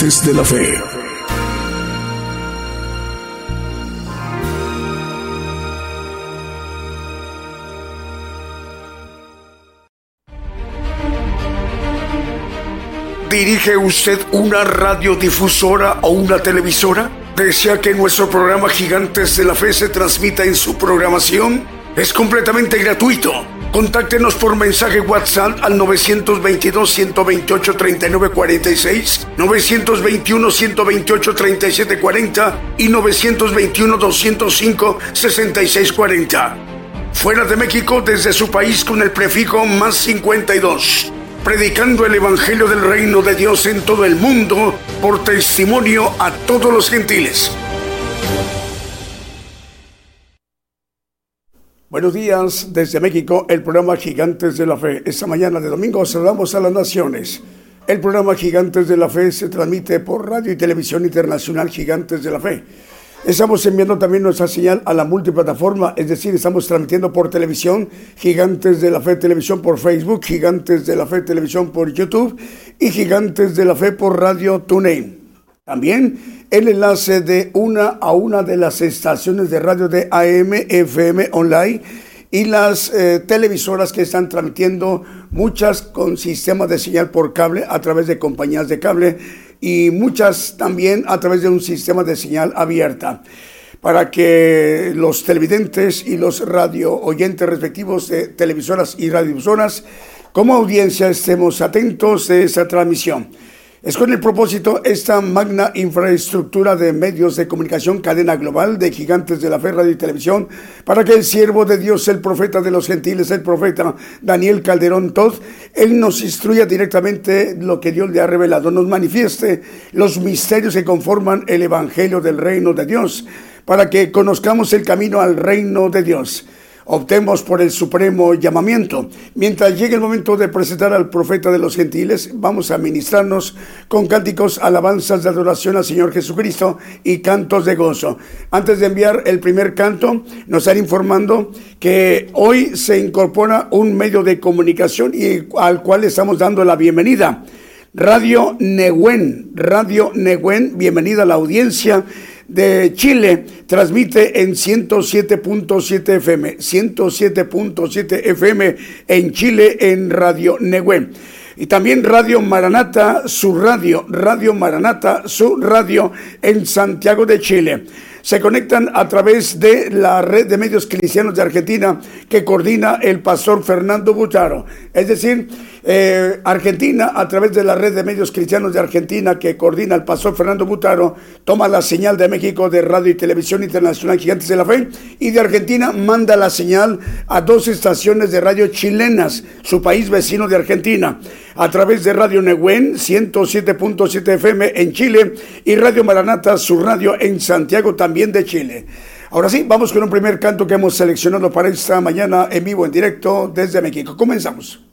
De la Fe. ¿Dirige usted una radiodifusora o una televisora? ¿Desea que nuestro programa Gigantes de la Fe se transmita en su programación? Es completamente gratuito. Contáctenos por mensaje WhatsApp al 922-128-3946, 921-128-3740 y 921-205-6640. Fuera de México, desde su país con el prefijo más 52. Predicando el Evangelio del Reino de Dios en todo el mundo por testimonio a todos los gentiles. Buenos días desde México, el programa Gigantes de la Fe. Esta mañana de domingo saludamos a las naciones. El programa Gigantes de la Fe se transmite por radio y televisión internacional Gigantes de la Fe. Estamos enviando también nuestra señal a la multiplataforma, es decir, estamos transmitiendo por televisión Gigantes de la Fe Televisión por Facebook, Gigantes de la Fe Televisión por YouTube y Gigantes de la Fe por Radio TuneIn. También el enlace de una a una de las estaciones de radio de AM, FM, online y las eh, televisoras que están transmitiendo, muchas con sistemas de señal por cable a través de compañías de cable y muchas también a través de un sistema de señal abierta para que los televidentes y los radio oyentes respectivos de televisoras y radiodifusoras como audiencia estemos atentos de esa transmisión. Es con el propósito esta magna infraestructura de medios de comunicación, cadena global de gigantes de la fe, radio y televisión, para que el siervo de Dios, el profeta de los gentiles, el profeta Daniel Calderón Todd, él nos instruya directamente lo que Dios le ha revelado, nos manifieste los misterios que conforman el evangelio del reino de Dios, para que conozcamos el camino al reino de Dios optemos por el supremo llamamiento. Mientras llegue el momento de presentar al profeta de los gentiles, vamos a ministrarnos con cánticos, alabanzas de adoración al Señor Jesucristo y cantos de gozo. Antes de enviar el primer canto, nos están informando que hoy se incorpora un medio de comunicación y al cual estamos dando la bienvenida. Radio Neguen, Radio Neguen, bienvenida a la audiencia de Chile transmite en 107.7 FM, 107.7 FM en Chile en Radio Negüen. Y también Radio Maranata, su radio, Radio Maranata, su radio en Santiago de Chile se conectan a través de la red de medios cristianos de Argentina que coordina el pastor Fernando Butaro. Es decir, eh, Argentina, a través de la red de medios cristianos de Argentina que coordina el pastor Fernando Butaro, toma la señal de México de Radio y Televisión Internacional Gigantes de la Fe y de Argentina manda la señal a dos estaciones de radio chilenas, su país vecino de Argentina, a través de Radio Neguen 107.7 FM en Chile y Radio Maranata, su radio en Santiago también de Chile. Ahora sí, vamos con un primer canto que hemos seleccionado para esta mañana en vivo, en directo desde México. Comenzamos.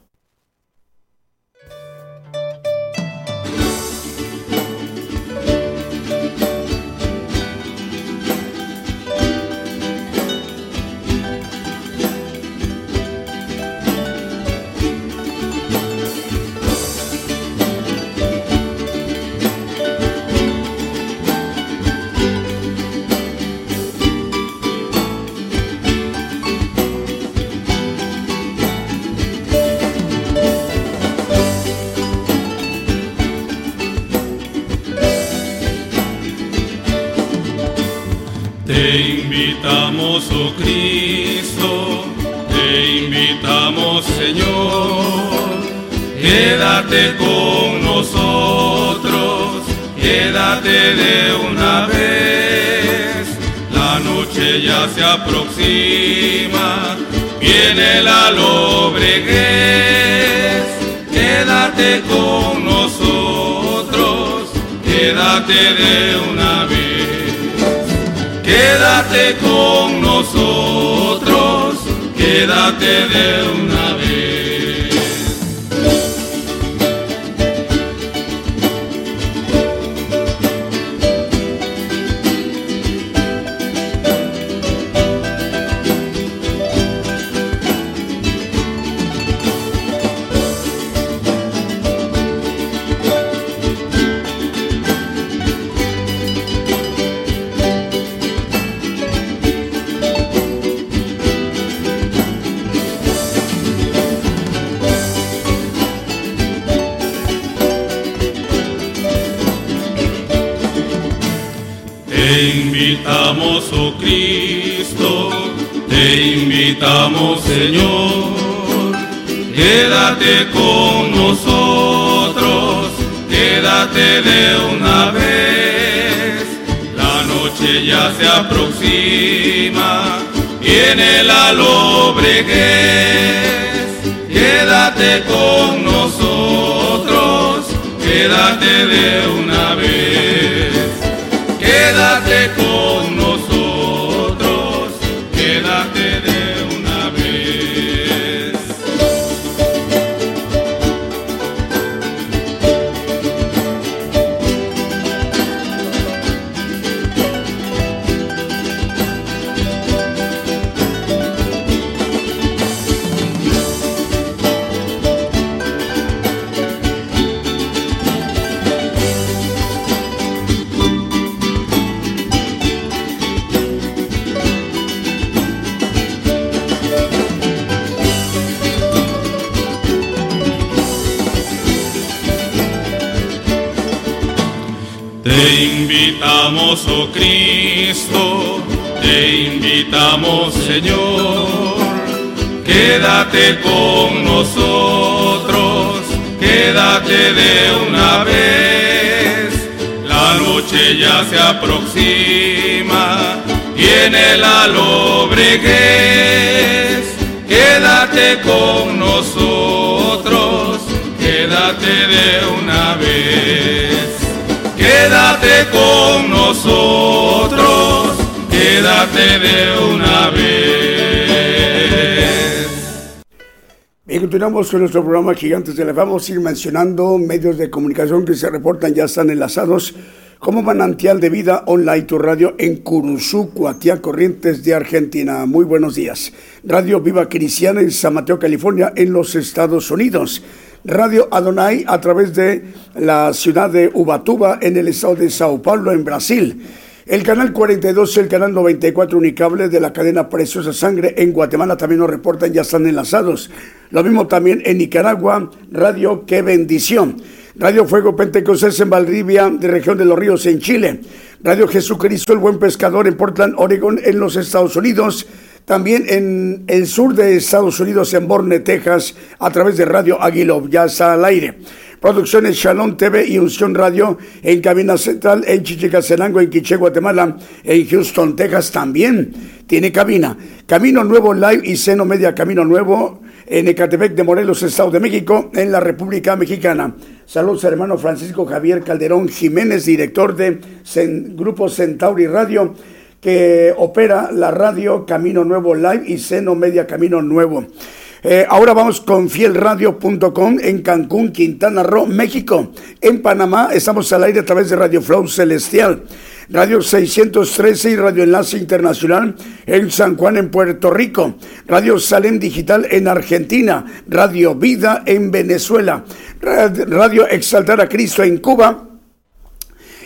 Invitamos, oh Cristo, te invitamos, Señor, quédate con nosotros, quédate de una vez. La noche ya se aproxima, viene la lobreguez, quédate con nosotros, quédate de una vez. Quédate con nosotros, quédate de una invitamos Señor, quédate con nosotros, quédate de una vez, la noche ya se aproxima, viene la lobreguez, quédate con nosotros, quédate de una vez, quédate con oh Cristo, te invitamos Señor, quédate con nosotros, quédate de una vez, la noche ya se aproxima, viene la lobreguez, quédate con nosotros, quédate de una vez. Quédate con nosotros, quédate de una vez. Bien, continuamos con nuestro programa Gigantes de la Vamos a ir mencionando medios de comunicación que se reportan, ya están enlazados como manantial de vida online tu radio en Curuzú, Cuatía, Corrientes de Argentina. Muy buenos días. Radio Viva Cristiana en San Mateo, California, en los Estados Unidos. Radio Adonai a través de la ciudad de Ubatuba en el estado de Sao Paulo en Brasil. El canal 42 el canal 94 Unicable de la cadena Preciosa Sangre en Guatemala también nos reportan, ya están enlazados. Lo mismo también en Nicaragua, Radio Qué Bendición. Radio Fuego Pentecostés en Valdivia, de región de los Ríos en Chile. Radio Jesucristo el Buen Pescador en Portland, Oregon en los Estados Unidos. También en el sur de Estados Unidos, en Borne, Texas, a través de Radio Aguilo, ya está al aire. Producciones Shalom TV y Unción Radio en Cabina Central en Chichicastenango, en Quiché, Guatemala, en Houston, Texas también tiene cabina. Camino Nuevo Live y Seno Media Camino Nuevo en Ecatepec de Morelos, Estado de México, en la República Mexicana. Saludos, hermano Francisco Javier Calderón Jiménez, director de Grupo Centauri Radio que opera la radio Camino Nuevo Live y Seno Media Camino Nuevo. Eh, ahora vamos con fielradio.com en Cancún, Quintana Roo, México. En Panamá estamos al aire a través de Radio Flow Celestial. Radio 613 y Radio Enlace Internacional en San Juan, en Puerto Rico. Radio Salem Digital en Argentina. Radio Vida en Venezuela. Radio Exaltar a Cristo en Cuba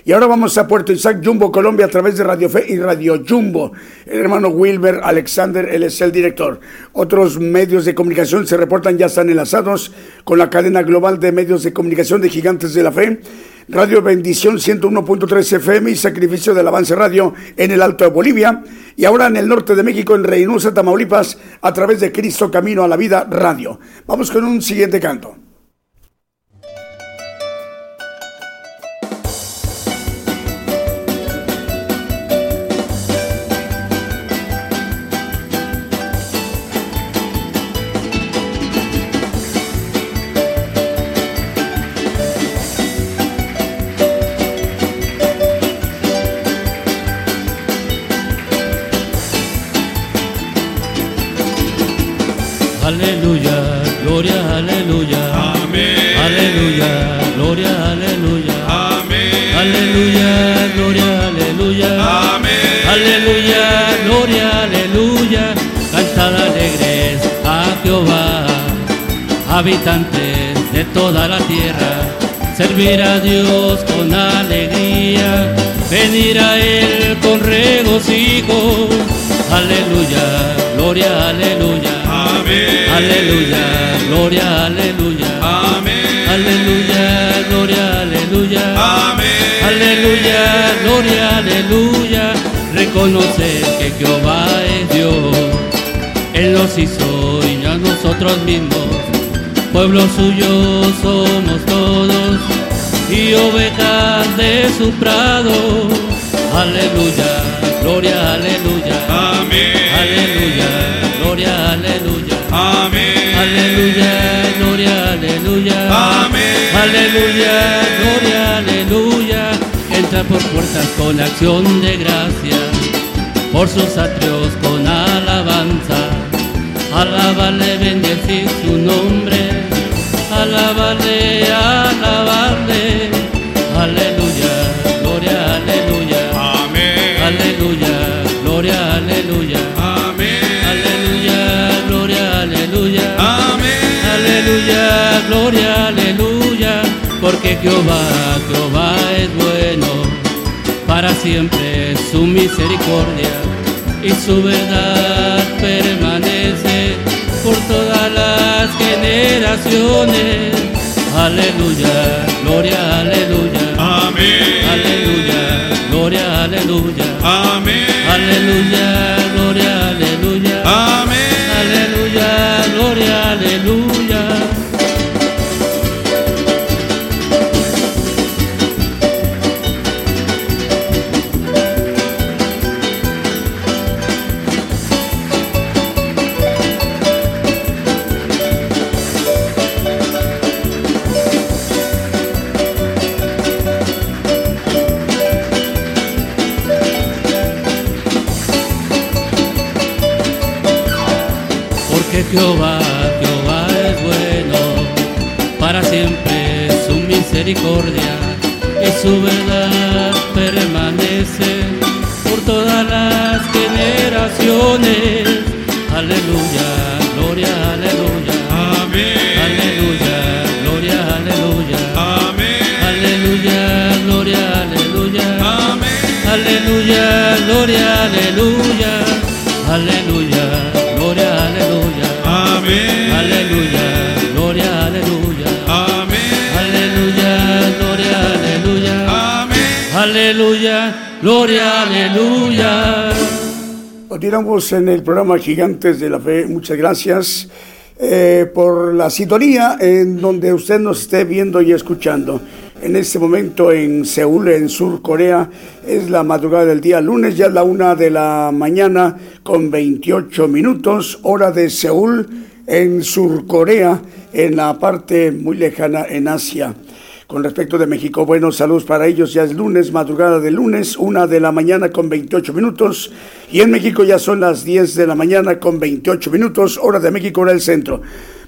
Y ahora vamos a Puerto Isaac, Jumbo, Colombia, a través de Radio Fe y Radio Jumbo. El hermano Wilber Alexander, él es el director. Otros medios de comunicación se reportan, ya están enlazados con la cadena global de medios de comunicación de Gigantes de la Fe. Radio Bendición 101.3 FM y Sacrificio del Avance Radio en el Alto de Bolivia. Y ahora en el norte de México, en Reynosa, Tamaulipas, a través de Cristo Camino a la Vida Radio. Vamos con un siguiente canto. Habitantes de toda la tierra, servir a Dios con alegría, venir a Él con regocijo. Aleluya, gloria, aleluya. Amén. Aleluya, gloria, aleluya. Amén. Aleluya, gloria, aleluya. Amén. Aleluya, gloria, aleluya. Reconocer que Jehová es Dios. Él nos hizo y a nosotros mismos pueblo suyo somos todos y ovejas de su prado. Aleluya, gloria, aleluya. Amén. Aleluya, gloria, aleluya. Amén. Aleluya, gloria, aleluya. Amén. Aleluya, gloria, aleluya. Entra por puertas con acción de gracia, por sus atrios con. Alábale, bendecir su nombre. Alabarle, alabarle, aleluya, gloria, aleluya, amén, aleluya, gloria, aleluya, amén, aleluya, gloria, aleluya, amén, aleluya, gloria, aleluya, porque Jehová, Jehová es bueno, para siempre su misericordia y su verdad generaciones. Aleluya, gloria, aleluya. Amén. Aleluya, gloria, aleluya. Amén. Aleluya, En el programa Gigantes de la Fe. Muchas gracias eh, por la sintonía en donde usted nos esté viendo y escuchando. En este momento en Seúl, en Sur Corea, es la madrugada del día lunes, ya es la una de la mañana con 28 minutos, hora de Seúl en Sur Corea, en la parte muy lejana en Asia. Con respecto de México, buenos saludos para ellos. Ya es lunes, madrugada de lunes, una de la mañana con 28 minutos. Y en México ya son las 10 de la mañana con 28 minutos, hora de México, hora del centro.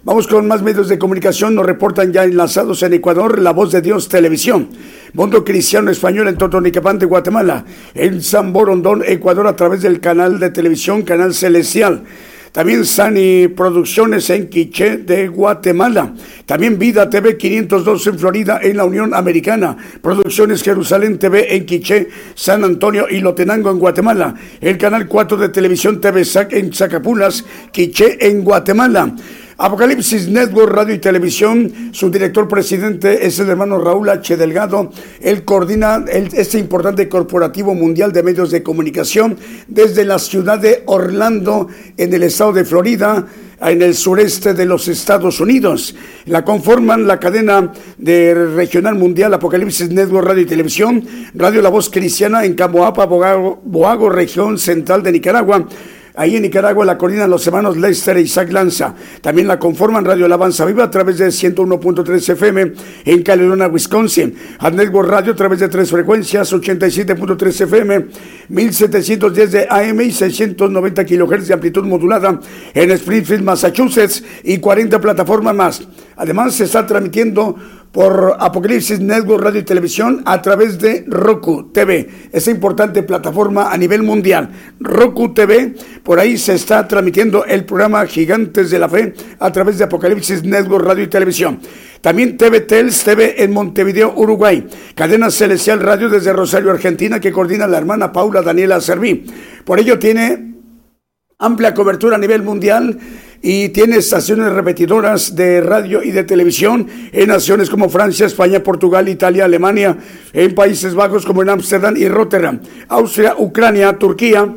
Vamos con más medios de comunicación. Nos reportan ya enlazados en Ecuador, La Voz de Dios Televisión. Mundo Cristiano Español en Totonicapán de Guatemala. En San Borondón, Ecuador, a través del canal de televisión, Canal Celestial También Sani Producciones en Quiché de Guatemala. También Vida TV 502 en Florida en la Unión Americana. Producciones Jerusalén TV en Quiché, San Antonio y Lotenango en Guatemala. El canal 4 de televisión TV SAC en Zacapulas, Quiché en Guatemala. Apocalipsis Network Radio y Televisión, su director presidente es el hermano Raúl H. Delgado. Él coordina este importante corporativo mundial de medios de comunicación desde la ciudad de Orlando, en el estado de Florida en el sureste de los Estados Unidos. La conforman la cadena de regional mundial Apocalipsis Network Radio y Televisión, Radio La Voz Cristiana en Camoapa, Boago región central de Nicaragua. Ahí en Nicaragua la coordinan los hermanos Lester e Isaac Lanza. También la conforman Radio Alabanza Viva a través de 101.3 FM en Caledonia, Wisconsin. A Network Radio a través de tres frecuencias, 87.3 FM, 1710 de AM y 690 kHz de amplitud modulada en Springfield, Massachusetts y 40 plataformas más. Además se está transmitiendo por Apocalipsis Network Radio y Televisión a través de Roku TV, esa importante plataforma a nivel mundial. Roku TV, por ahí se está transmitiendo el programa Gigantes de la Fe a través de Apocalipsis Network Radio y Televisión. También TV Tels TV en Montevideo, Uruguay. Cadena Celestial Radio desde Rosario, Argentina, que coordina la hermana Paula Daniela Serví. Por ello tiene amplia cobertura a nivel mundial y tiene estaciones repetidoras de radio y de televisión en naciones como Francia, España, Portugal, Italia, Alemania, en Países Bajos como en Ámsterdam y Rotterdam, Austria, Ucrania, Turquía,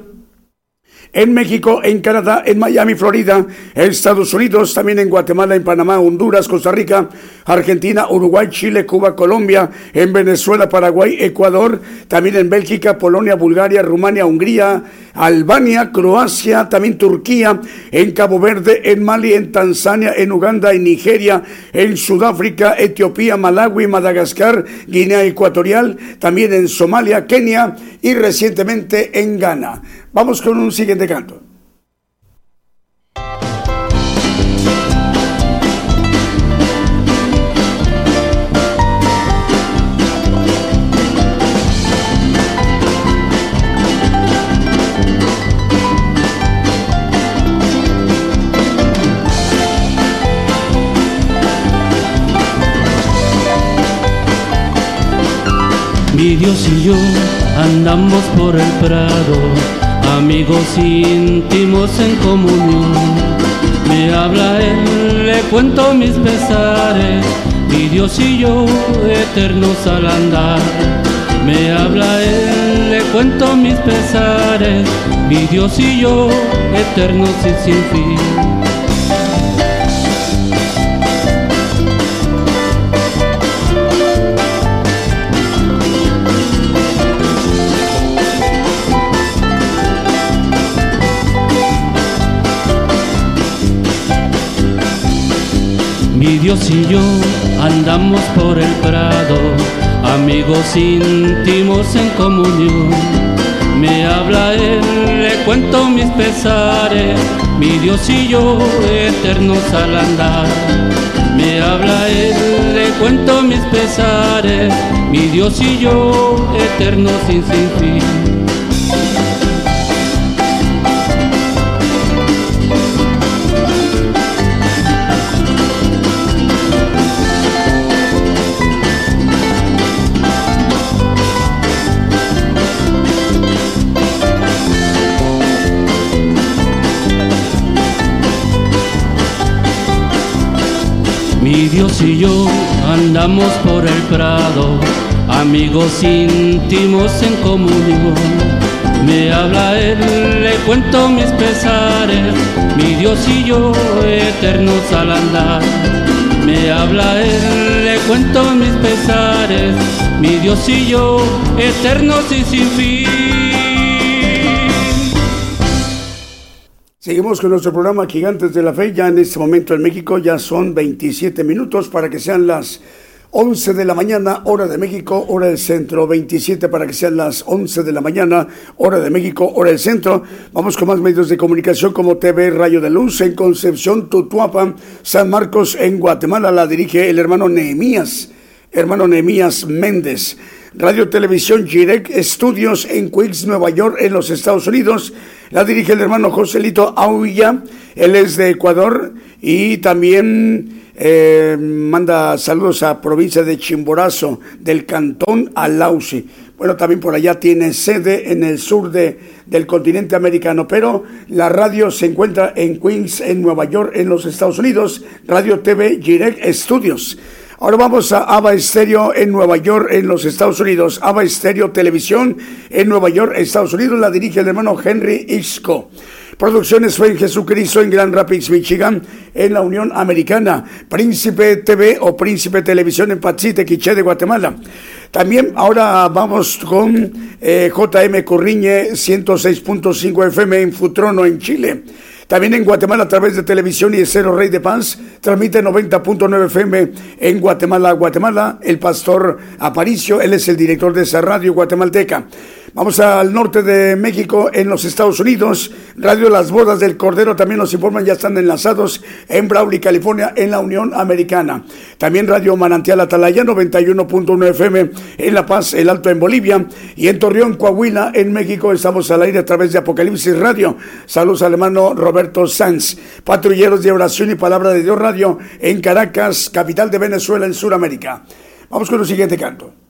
en México, en Canadá, en Miami, Florida, en Estados Unidos, también en Guatemala, en Panamá, Honduras, Costa Rica, Argentina, Uruguay, Chile, Cuba, Colombia, en Venezuela, Paraguay, Ecuador, también en Bélgica, Polonia, Bulgaria, Rumania, Hungría, Albania, Croacia, también Turquía, en Cabo Verde, en Mali, en Tanzania, en Uganda, en Nigeria, en Sudáfrica, Etiopía, Malawi, Madagascar, Guinea Ecuatorial, también en Somalia, Kenia y recientemente en Ghana. Vamos con un siguiente canto. Mi Dios y yo andamos por el prado amigos íntimos en comunión. Me habla él, le cuento mis pesares, mi Dios y yo eternos al andar. Me habla él, le cuento mis pesares, mi Dios y yo eternos y sin fin. Dios y yo andamos por el prado, amigos íntimos en comunión. Me habla él, le cuento mis pesares, mi Dios y yo eternos al andar. Me habla él, le cuento mis pesares, mi Dios y yo eternos sin, sin fin. Andamos por el prado, amigos íntimos en comunión. Me habla él, le cuento mis pesares, mi Dios y yo eternos al andar. Me habla él, le cuento mis pesares, mi Dios y yo eternos y sin fin. Seguimos con nuestro programa Gigantes de la Fe. Ya en este momento en México ya son 27 minutos para que sean las 11 de la mañana, hora de México, hora del centro. 27 para que sean las 11 de la mañana, hora de México, hora del centro. Vamos con más medios de comunicación como TV Rayo de Luz en Concepción, Tutuapa, San Marcos en Guatemala. La dirige el hermano Nehemías, hermano Nehemías Méndez. Radio Televisión Direct Studios en Queens, Nueva York, en los Estados Unidos. La dirige el hermano Joselito Auya, él es de Ecuador y también eh, manda saludos a provincia de Chimborazo, del cantón Alausi. Bueno, también por allá tiene sede en el sur de, del continente americano, pero la radio se encuentra en Queens, en Nueva York, en los Estados Unidos, Radio TV Direct Studios. Ahora vamos a Ava Estéreo en Nueva York, en los Estados Unidos. Ava Estéreo Televisión en Nueva York, Estados Unidos. La dirige el hermano Henry Isco. Producciones fue en Jesucristo en Grand Rapids, Michigan, en la Unión Americana. Príncipe TV o Príncipe Televisión en Pachite, Quiché de Guatemala. También ahora vamos con eh, JM Corriñe 106.5 FM en Futrono, en Chile. También en Guatemala a través de televisión y Cero Rey de Paz transmite 90.9 FM en Guatemala, Guatemala. El pastor Aparicio, él es el director de esa radio guatemalteca. Vamos al norte de México, en los Estados Unidos. Radio Las Bodas del Cordero también nos informan, ya están enlazados en Brawley, California, en la Unión Americana. También Radio Manantial Atalaya, 91.1 FM en La Paz, el Alto en Bolivia. Y en Torreón, Coahuila, en México, estamos al aire a través de Apocalipsis Radio. Saludos al hermano Roberto Sanz. Patrulleros de Oración y Palabra de Dios Radio en Caracas, capital de Venezuela, en Sudamérica. Vamos con el siguiente canto.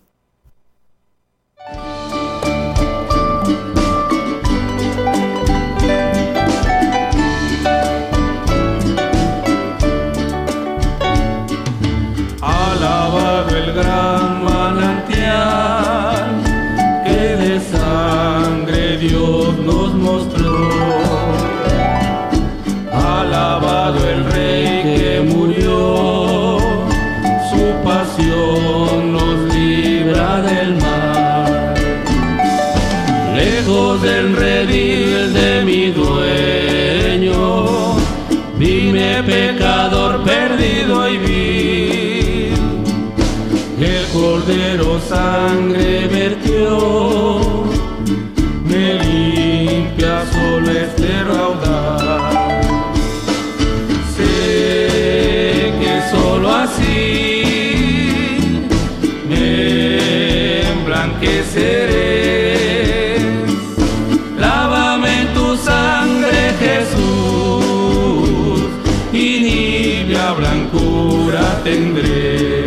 Nibia blancura tendré.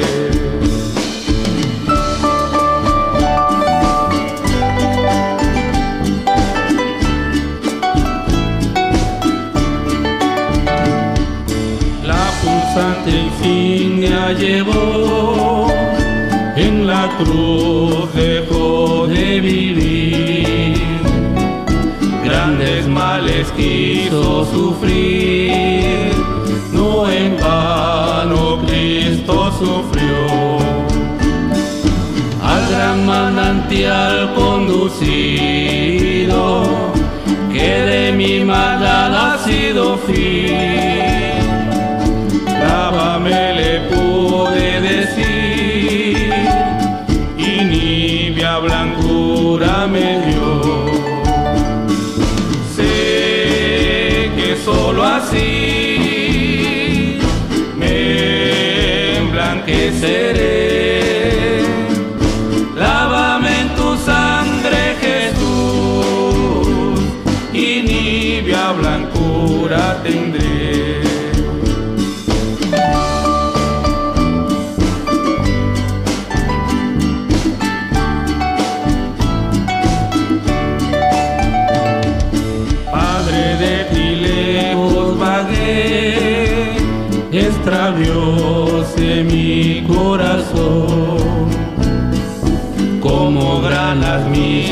llevó, en la cruz dejó de vivir. Grandes males quiso sufrir, manantial conducido, que de mi maldad ha sido fiel me le pude decir y nibia blancura me dio. Sé que solo así me emblanqueceré.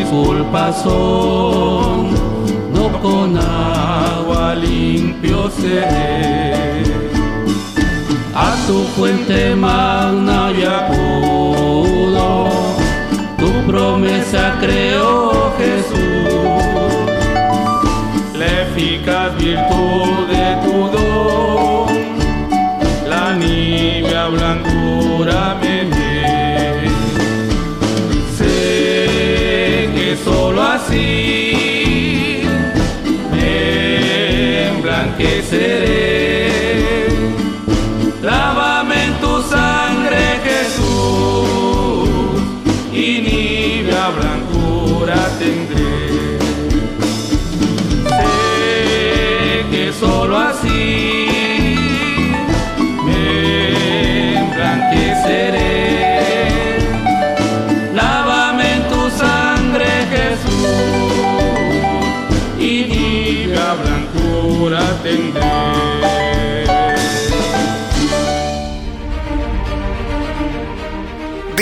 Mis culpas son, no con agua limpio seré. A tu fuente magna y acudo, tu promesa creo Jesús. La eficaz virtud de tu don nibia blancura me emblanqueceré.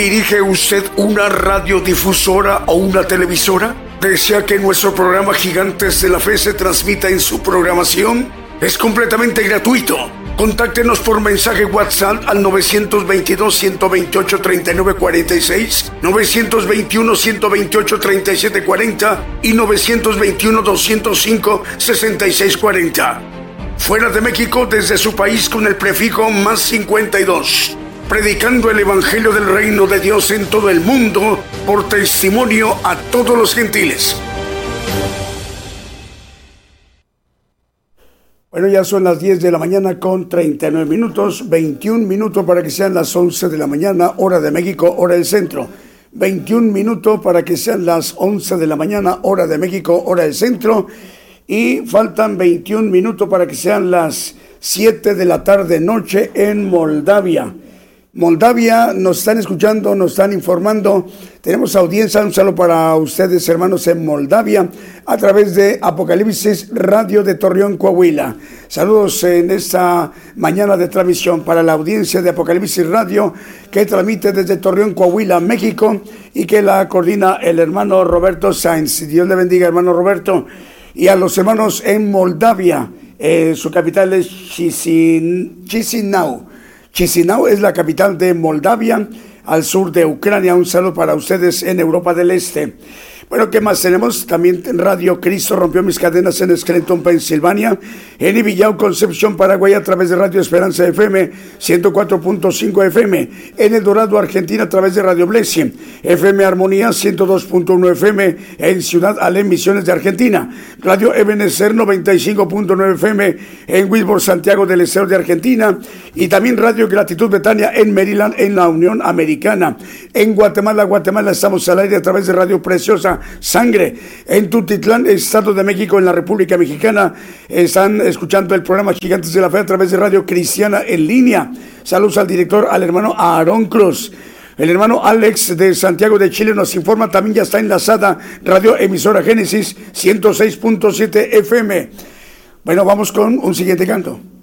¿Dirige usted una radiodifusora o una televisora? ¿Desea que nuestro programa Gigantes de la Fe se transmita en su programación? Es completamente gratuito. Contáctenos por mensaje WhatsApp al 922-128-3946, 921-128-3740 y 921-205-6640. Fuera de México, desde su país con el prefijo más 52 predicando el Evangelio del Reino de Dios en todo el mundo por testimonio a todos los gentiles. Bueno, ya son las 10 de la mañana con 39 minutos, 21 minutos para que sean las 11 de la mañana, hora de México, hora del centro. 21 minutos para que sean las 11 de la mañana, hora de México, hora del centro. Y faltan 21 minutos para que sean las 7 de la tarde noche en Moldavia. Moldavia, nos están escuchando, nos están informando. Tenemos audiencia, un saludo para ustedes, hermanos, en Moldavia, a través de Apocalipsis Radio de Torreón, Coahuila. Saludos en esta mañana de transmisión para la audiencia de Apocalipsis Radio, que transmite desde Torreón, Coahuila, México, y que la coordina el hermano Roberto Sainz. Dios le bendiga, hermano Roberto. Y a los hermanos en Moldavia, eh, su capital es Chisinau. Chisinau es la capital de Moldavia, al sur de Ucrania. Un saludo para ustedes en Europa del Este. Bueno, ¿qué más tenemos? También en Radio Cristo rompió mis cadenas en Scranton, Pensilvania, en Ibillau, Concepción, Paraguay, a través de Radio Esperanza FM 104.5 FM, en El Dorado, Argentina, a través de Radio Blessing, FM Armonía 102.1 FM, en Ciudad Alem, Misiones de Argentina, Radio Ebenezer 95.9 FM, en Wilbur, Santiago del Estero de Argentina, y también Radio Gratitud Betania en Maryland, en la Unión Americana. En Guatemala, Guatemala, estamos al aire a través de Radio Preciosa Sangre. En Tutitlán, Estado de México, en la República Mexicana, están escuchando el programa Gigantes de la Fe a través de Radio Cristiana en línea. Saludos al director, al hermano Aarón Cruz. El hermano Alex de Santiago de Chile nos informa, también ya está enlazada Radio Emisora Génesis 106.7 FM. Bueno, vamos con un siguiente canto.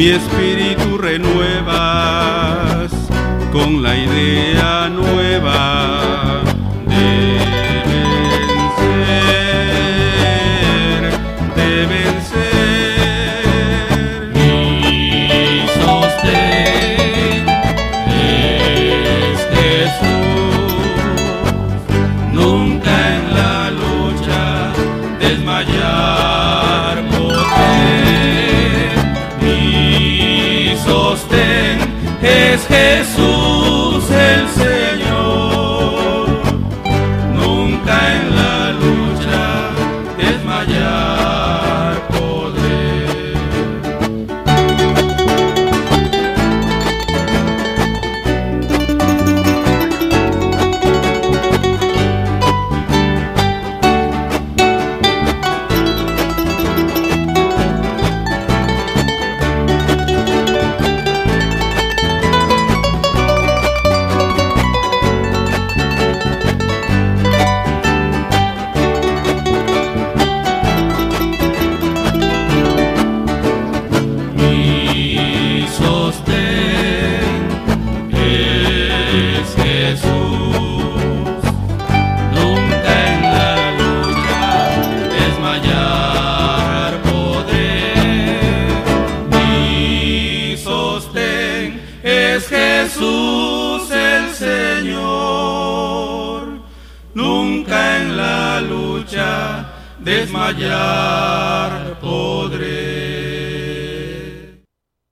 Mi espíritu renuevas con la idea nueva es Jesús.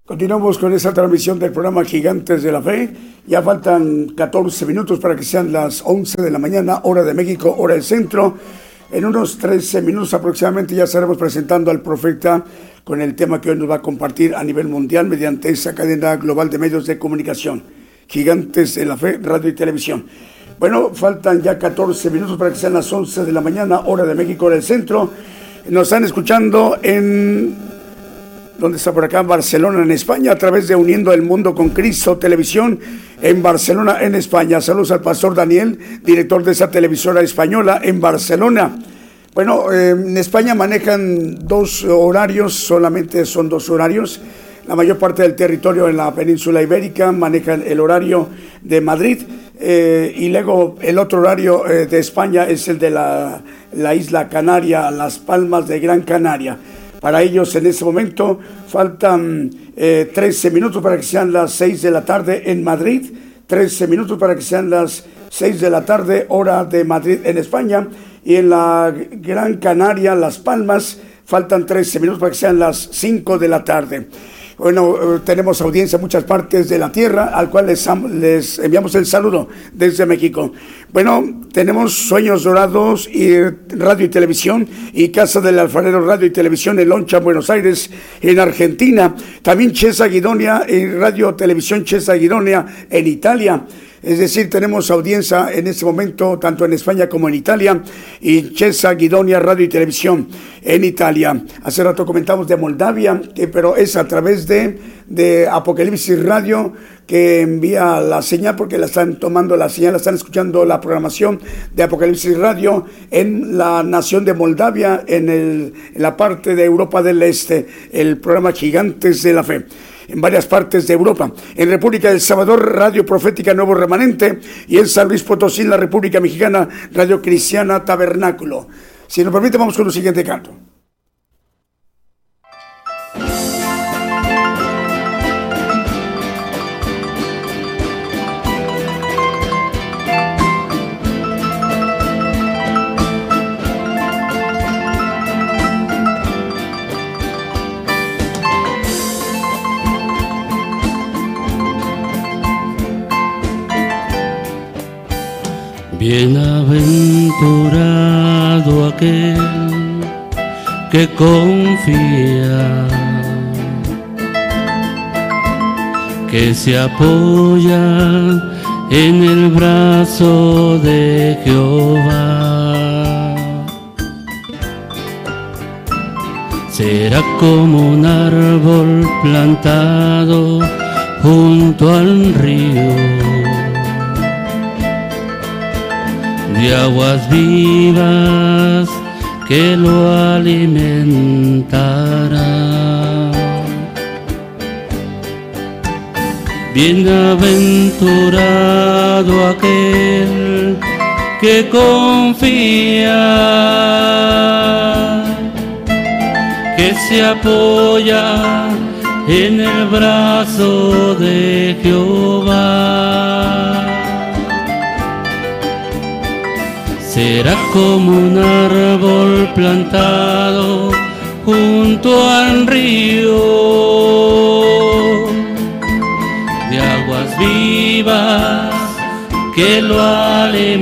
Continuamos con esa transmisión del programa Gigantes de la Fe. Ya faltan 14 minutos para que sean las 11 de la mañana, hora de México, hora del centro. En unos 13 minutos aproximadamente ya estaremos presentando al profeta con el tema que hoy nos va a compartir a nivel mundial mediante esa cadena global de medios de comunicación. Gigantes de la Fe, radio y televisión. Bueno, faltan ya 14 minutos para que sean las 11 de la mañana, hora de México, hora del centro. Nos están escuchando en donde está por acá? Barcelona, en España, a través de Uniendo el Mundo con Cristo Televisión, en Barcelona, en España. Saludos al pastor Daniel, director de esa televisora española en Barcelona. Bueno, eh, en España manejan dos horarios, solamente son dos horarios. La mayor parte del territorio en la península ibérica manejan el horario de Madrid eh, y luego el otro horario eh, de España es el de la, la isla Canaria, Las Palmas de Gran Canaria. Para ellos en este momento faltan 13 eh, minutos para que sean las 6 de la tarde en Madrid, 13 minutos para que sean las 6 de la tarde hora de Madrid en España y en la Gran Canaria, Las Palmas, faltan 13 minutos para que sean las 5 de la tarde. Bueno, eh, tenemos audiencia en muchas partes de la tierra, al cual les, les, enviamos el saludo desde México. Bueno, tenemos Sueños Dorados y Radio y Televisión y Casa del Alfarero Radio y Televisión en Loncha, Buenos Aires, en Argentina. También Chesa Guidonia y Radio Televisión Chesa Guidonia en Italia. Es decir, tenemos audiencia en este momento tanto en España como en Italia y Chesa Guidonia Radio y Televisión en Italia. Hace rato comentamos de Moldavia, que, pero es a través de, de Apocalipsis Radio que envía la señal porque la están tomando la señal, la están escuchando la programación de Apocalipsis Radio en la nación de Moldavia, en, el, en la parte de Europa del Este, el programa Gigantes de la Fe en varias partes de Europa. En República del Salvador, Radio Profética Nuevo Remanente y en San Luis Potosí, en la República Mexicana, Radio Cristiana Tabernáculo. Si nos permite, vamos con el siguiente canto. Bienaventurado aquel que confía, que se apoya en el brazo de Jehová. Será como un árbol plantado junto al río de aguas vivas que lo alimentará. Bienaventurado aquel que confía, que se apoya en el brazo de Jehová. Será como un árbol plantado junto al río de aguas vivas que lo alimentará.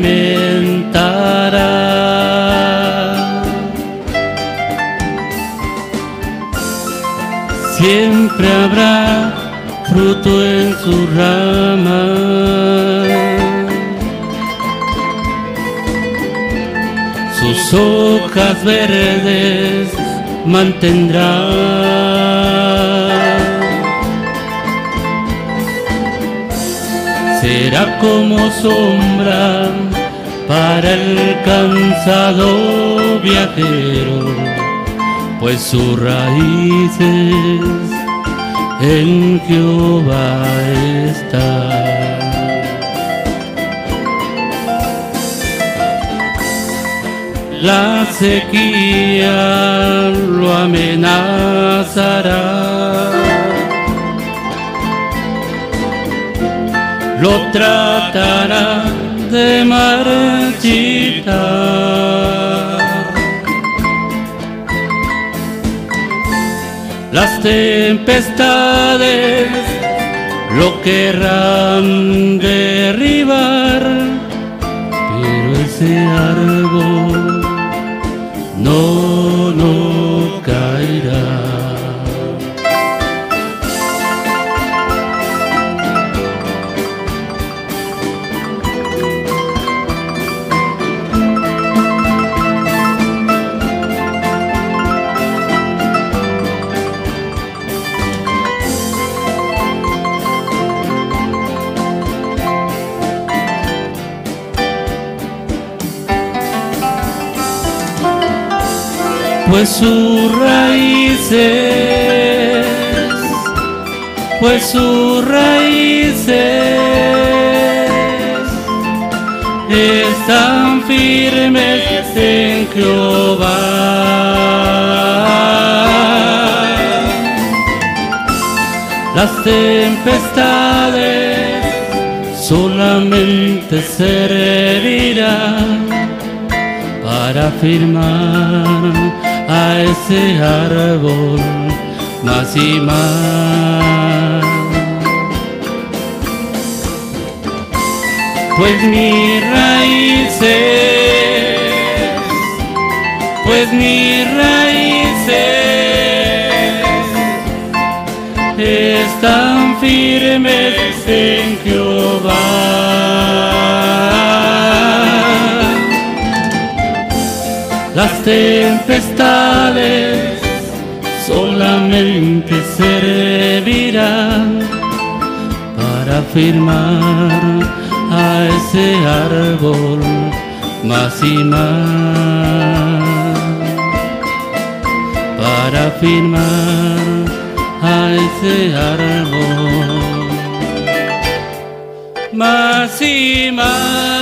siempre habrá fruto en su rama. Hojas verdes mantendrá. Será como sombra para el cansado viajero pues sus raíces en Jehová está. La sequía lo amenazará, lo tratará de marchitar. Las tempestades lo querrán derribar, pero ese árbol sus raíces, pues sus raíces están firmes en Jehová. Las tempestades solamente servirán para firmar a ese árbol más y más. Pues mis raíces, pues mis raíces están firmes en Jehová. Las tempestades solamente servirán para firmar a ese árbol más y más, para firmar a ese árbol más y más.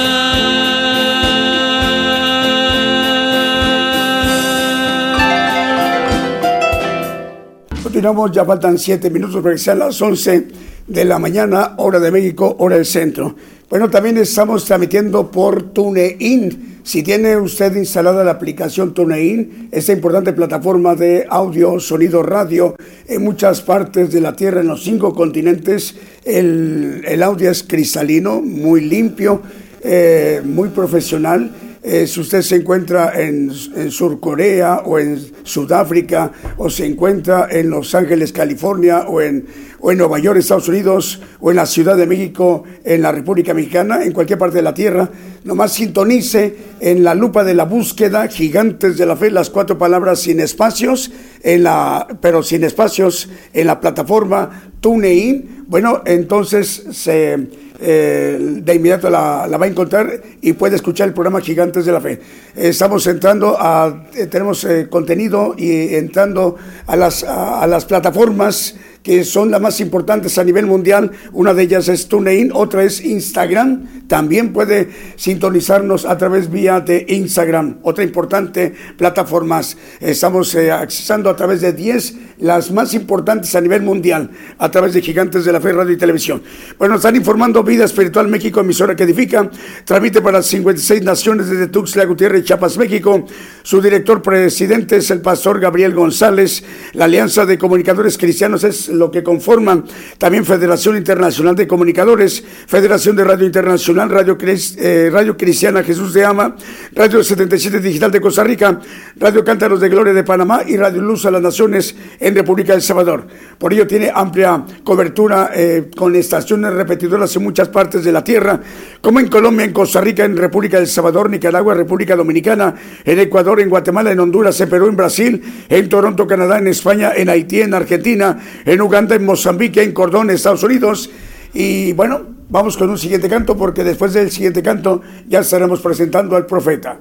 Ya faltan siete minutos para que sean las 11 de la mañana, hora de México, hora del centro. Bueno, también estamos transmitiendo por TuneIn. Si tiene usted instalada la aplicación TuneIn, esta importante plataforma de audio, sonido, radio, en muchas partes de la Tierra, en los cinco continentes, el, audio es cristalino, muy limpio, eh, muy profesional eh, si usted se encuentra en, en Sur Corea o en Sudáfrica o se encuentra en Los Ángeles, California o en, o en Nueva York, Estados Unidos o en la Ciudad de México, en la República Mexicana, en cualquier parte de la tierra, nomás sintonice en la lupa de la búsqueda, gigantes de la fe, las cuatro palabras sin espacios, en la, pero sin espacios en la plataforma TuneIn. Bueno, entonces se eh, de inmediato la, va a encontrar y puede escuchar el programa Gigantes de la Fe. Estamos entrando a, eh, tenemos eh, contenido y entrando a las, a las plataformas que son las más importantes a nivel mundial. Una de ellas es TuneIn, otra es Instagram. También puede sintonizarnos a través vía de Instagram, otra importante plataforma. Estamos eh, accesando a través de 10 las más importantes a nivel mundial, a través de Gigantes de la Fe, Radio y Televisión. Bueno, están informando Vida Espiritual México, emisora que edifica, transmite para 56 naciones desde Tuxtla Gutiérrez, Chiapas, México. Su director presidente es el pastor Gabriel González. La Alianza de Comunicadores Cristianos es lo que conforman también Federación Internacional de Comunicadores, Federación de Radio Internacional, Radio, eh, Radio Cristiana Jesús de Ama, Radio 77 Digital de Costa Rica, Radio Cántaros de Gloria de Panamá y Radio Luz a las Naciones en República del Salvador. Por ello tiene amplia cobertura eh, con estaciones repetidoras en muchas partes de la tierra, como en Colombia, en Costa Rica, en República del Salvador, Nicaragua, República Dominicana, en Ecuador, en Guatemala, en Honduras, en Perú, en Brasil, en Toronto, Canadá, en España, en Haití, en Argentina, en Uganda, en Mozambique, en Cordón, Estados Unidos. Y bueno, vamos con un siguiente canto porque después del siguiente canto ya estaremos presentando al profeta.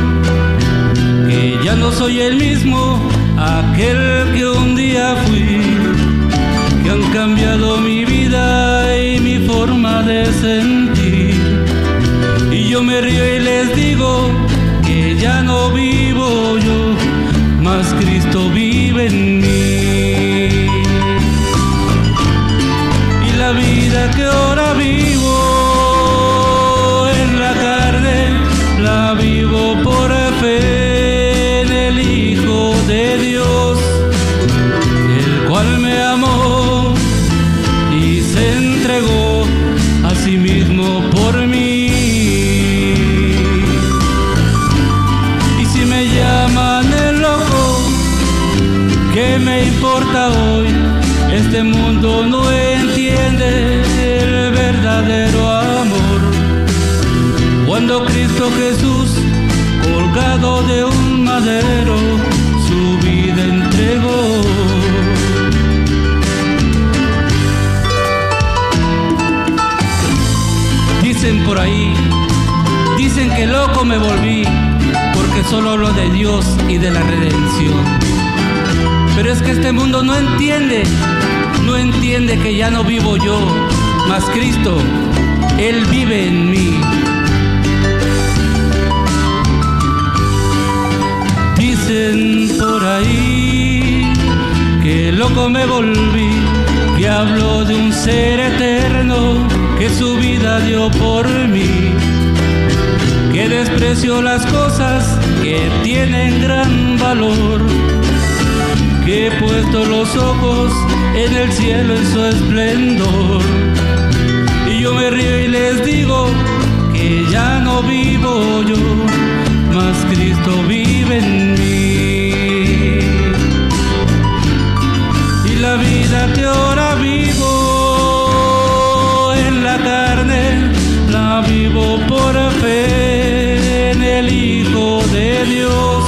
soy el mismo, aquel que un día fui, que han cambiado mi vida y mi forma de sentir. Y yo me río y les digo que ya no vivo yo, más Cristo vive en mí. Me volví, porque solo hablo de Dios y de la redención. Pero es que este mundo no entiende no entiende que ya no vivo yo, mas Cristo, Él vive en mí. Dicen por ahí que loco me volví, que hablo de un ser eterno que su vida dio por mí, que desprecio las cosas que tienen gran valor que he puesto los ojos en el cielo en su esplendor. Y yo me río y les digo que ya no vivo yo, mas Cristo vive en mí. Y la vida ahora Hijo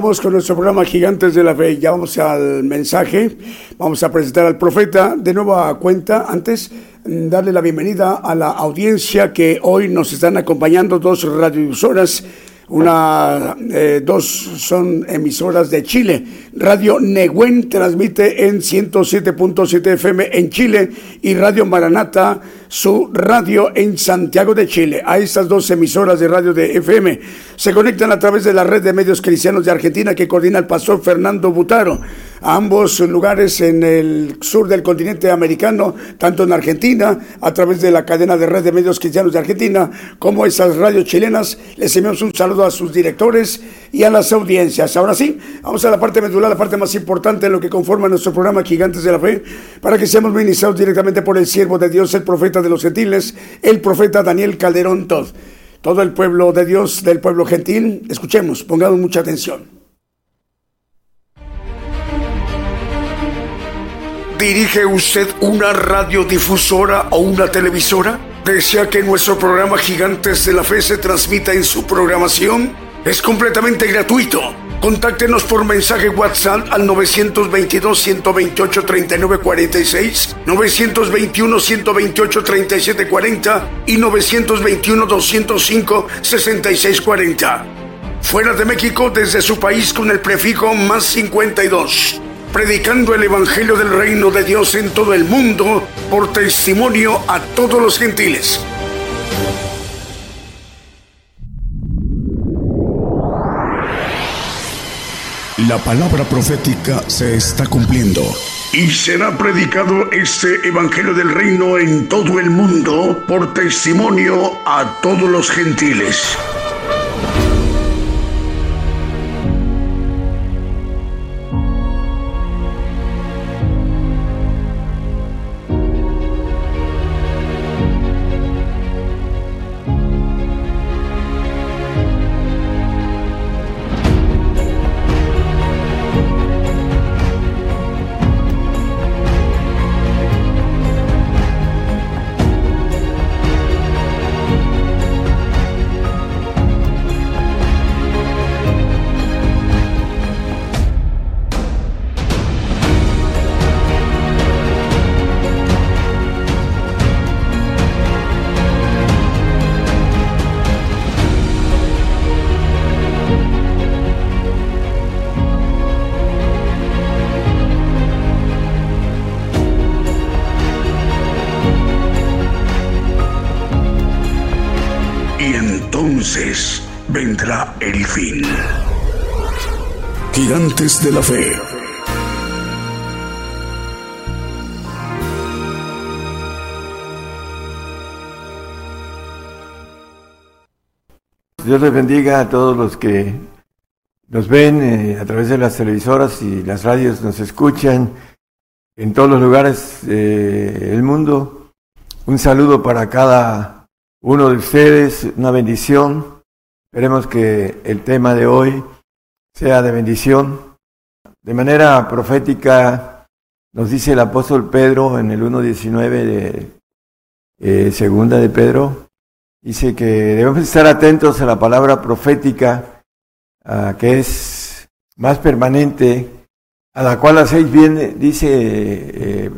Continuamos con nuestro programa Gigantes de la Fe. Ya vamos al mensaje. Vamos a presentar al profeta de nueva cuenta. Antes, mm, darle la bienvenida a la audiencia que hoy nos están acompañando, dos radiodifusoras. Una, eh, dos son emisoras de Chile. Radio Neguen transmite en 107.7 FM en Chile y Radio Maranata, su radio en Santiago de Chile. A estas dos emisoras de radio de FM se conectan a través de la red de medios cristianos de Argentina que coordina el pastor Fernando Butaro. Ambos lugares en el sur del continente americano, tanto en Argentina, a través de la cadena de red de medios cristianos de Argentina, como esas radios chilenas, les enviamos un saludo a sus directores y a las audiencias. Ahora sí, vamos a la parte medular, la parte más importante de lo que conforma nuestro programa Gigantes de la Fe, para que seamos ministrados directamente por el siervo de Dios, el profeta de los gentiles, el profeta Daniel Calderón Todd. Todo el pueblo de Dios, del pueblo gentil, escuchemos, pongamos mucha atención. ¿Dirige usted una radiodifusora o una televisora? ¿Desea que nuestro programa Gigantes de la Fe se transmita en su programación? Es completamente gratuito. Contáctenos por mensaje WhatsApp al 922-128-3946, 921-128-3740 y 921-205-6640. Fuera de México, desde su país con el prefijo más 52 predicando el Evangelio del Reino de Dios en todo el mundo por testimonio a todos los gentiles. La palabra profética se está cumpliendo. Y será predicado este Evangelio del Reino en todo el mundo por testimonio a todos los gentiles. De la Fe. Dios les bendiga a todos los que nos ven eh, a través de las televisoras y las radios, nos escuchan en todos los lugares del mundo. Un saludo para cada uno de ustedes, una bendición. Esperemos que el tema de hoy sea de bendición. De manera profética nos dice el apóstol Pedro en el 1.19 de eh, segunda de Pedro, dice que debemos estar atentos a la palabra profética, que es más permanente, a la cual hacéis bien, dice, eh,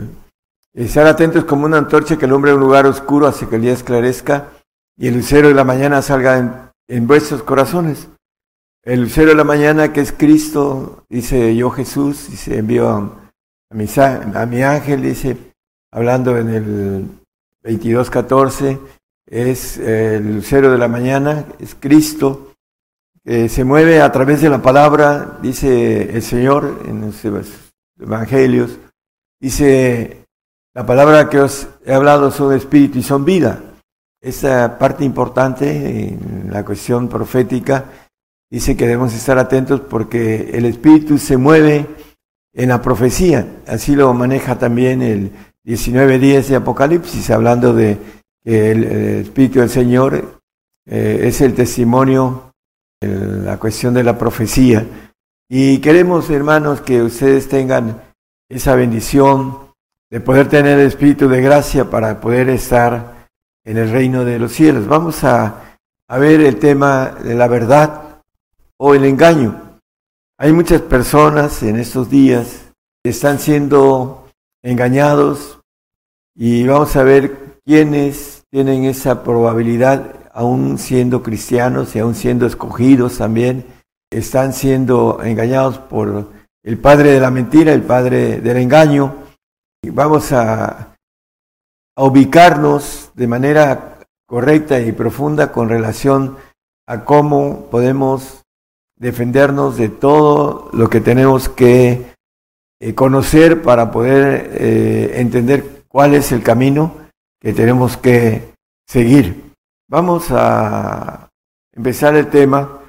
estar atentos como una antorcha que alumbra un lugar oscuro hacia que el día esclarezca y el lucero de la mañana salga en vuestros corazones. El lucero de la mañana que es Cristo, dice yo Jesús, dice envió a mi, a mi ángel, dice, hablando en el 22.14, es el lucero de la mañana, es Cristo, que se mueve a través de la palabra, dice el Señor en los evangelios, dice, la palabra que os he hablado son espíritu y son vida. Esa parte importante en la cuestión profética dice que debemos estar atentos porque el espíritu se mueve en la profecía. Así lo maneja también el 19.10 de Apocalipsis, hablando de que el, espíritu del Señor eh, es el testimonio, la cuestión de la profecía. Y queremos, hermanos, que ustedes tengan esa bendición de poder tener el espíritu de gracia para poder estar en el reino de los cielos. Vamos a, a ver el tema de la verdad o el engaño. Hay muchas personas en estos días que están siendo engañados y vamos a ver quiénes tienen esa probabilidad, aún siendo cristianos y aún siendo escogidos también, están siendo engañados por el padre de la mentira, el padre del engaño. Y vamos a, a ubicarnos de manera correcta y profunda con relación a cómo podemos defendernos de todo lo que tenemos que eh, conocer para poder eh, entender cuál es el camino que tenemos que seguir. Vamos a empezar el tema.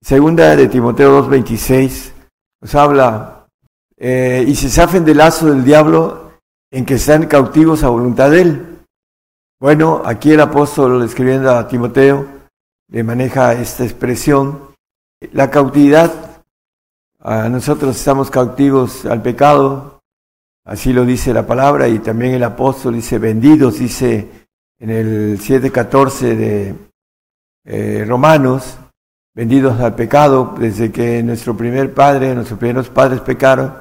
Segunda de Timoteo 2.26 nos habla, eh, y se zafen del lazo del diablo en que están cautivos a voluntad de él. Bueno, aquí el apóstol escribiendo a Timoteo le maneja esta expresión la cautividad, nosotros estamos cautivos al pecado, así lo dice la palabra, y también el apóstol dice, vendidos, dice en el 7.14 de eh, Romanos, vendidos al pecado, desde que nuestro primer padre, nuestros primeros padres pecaron,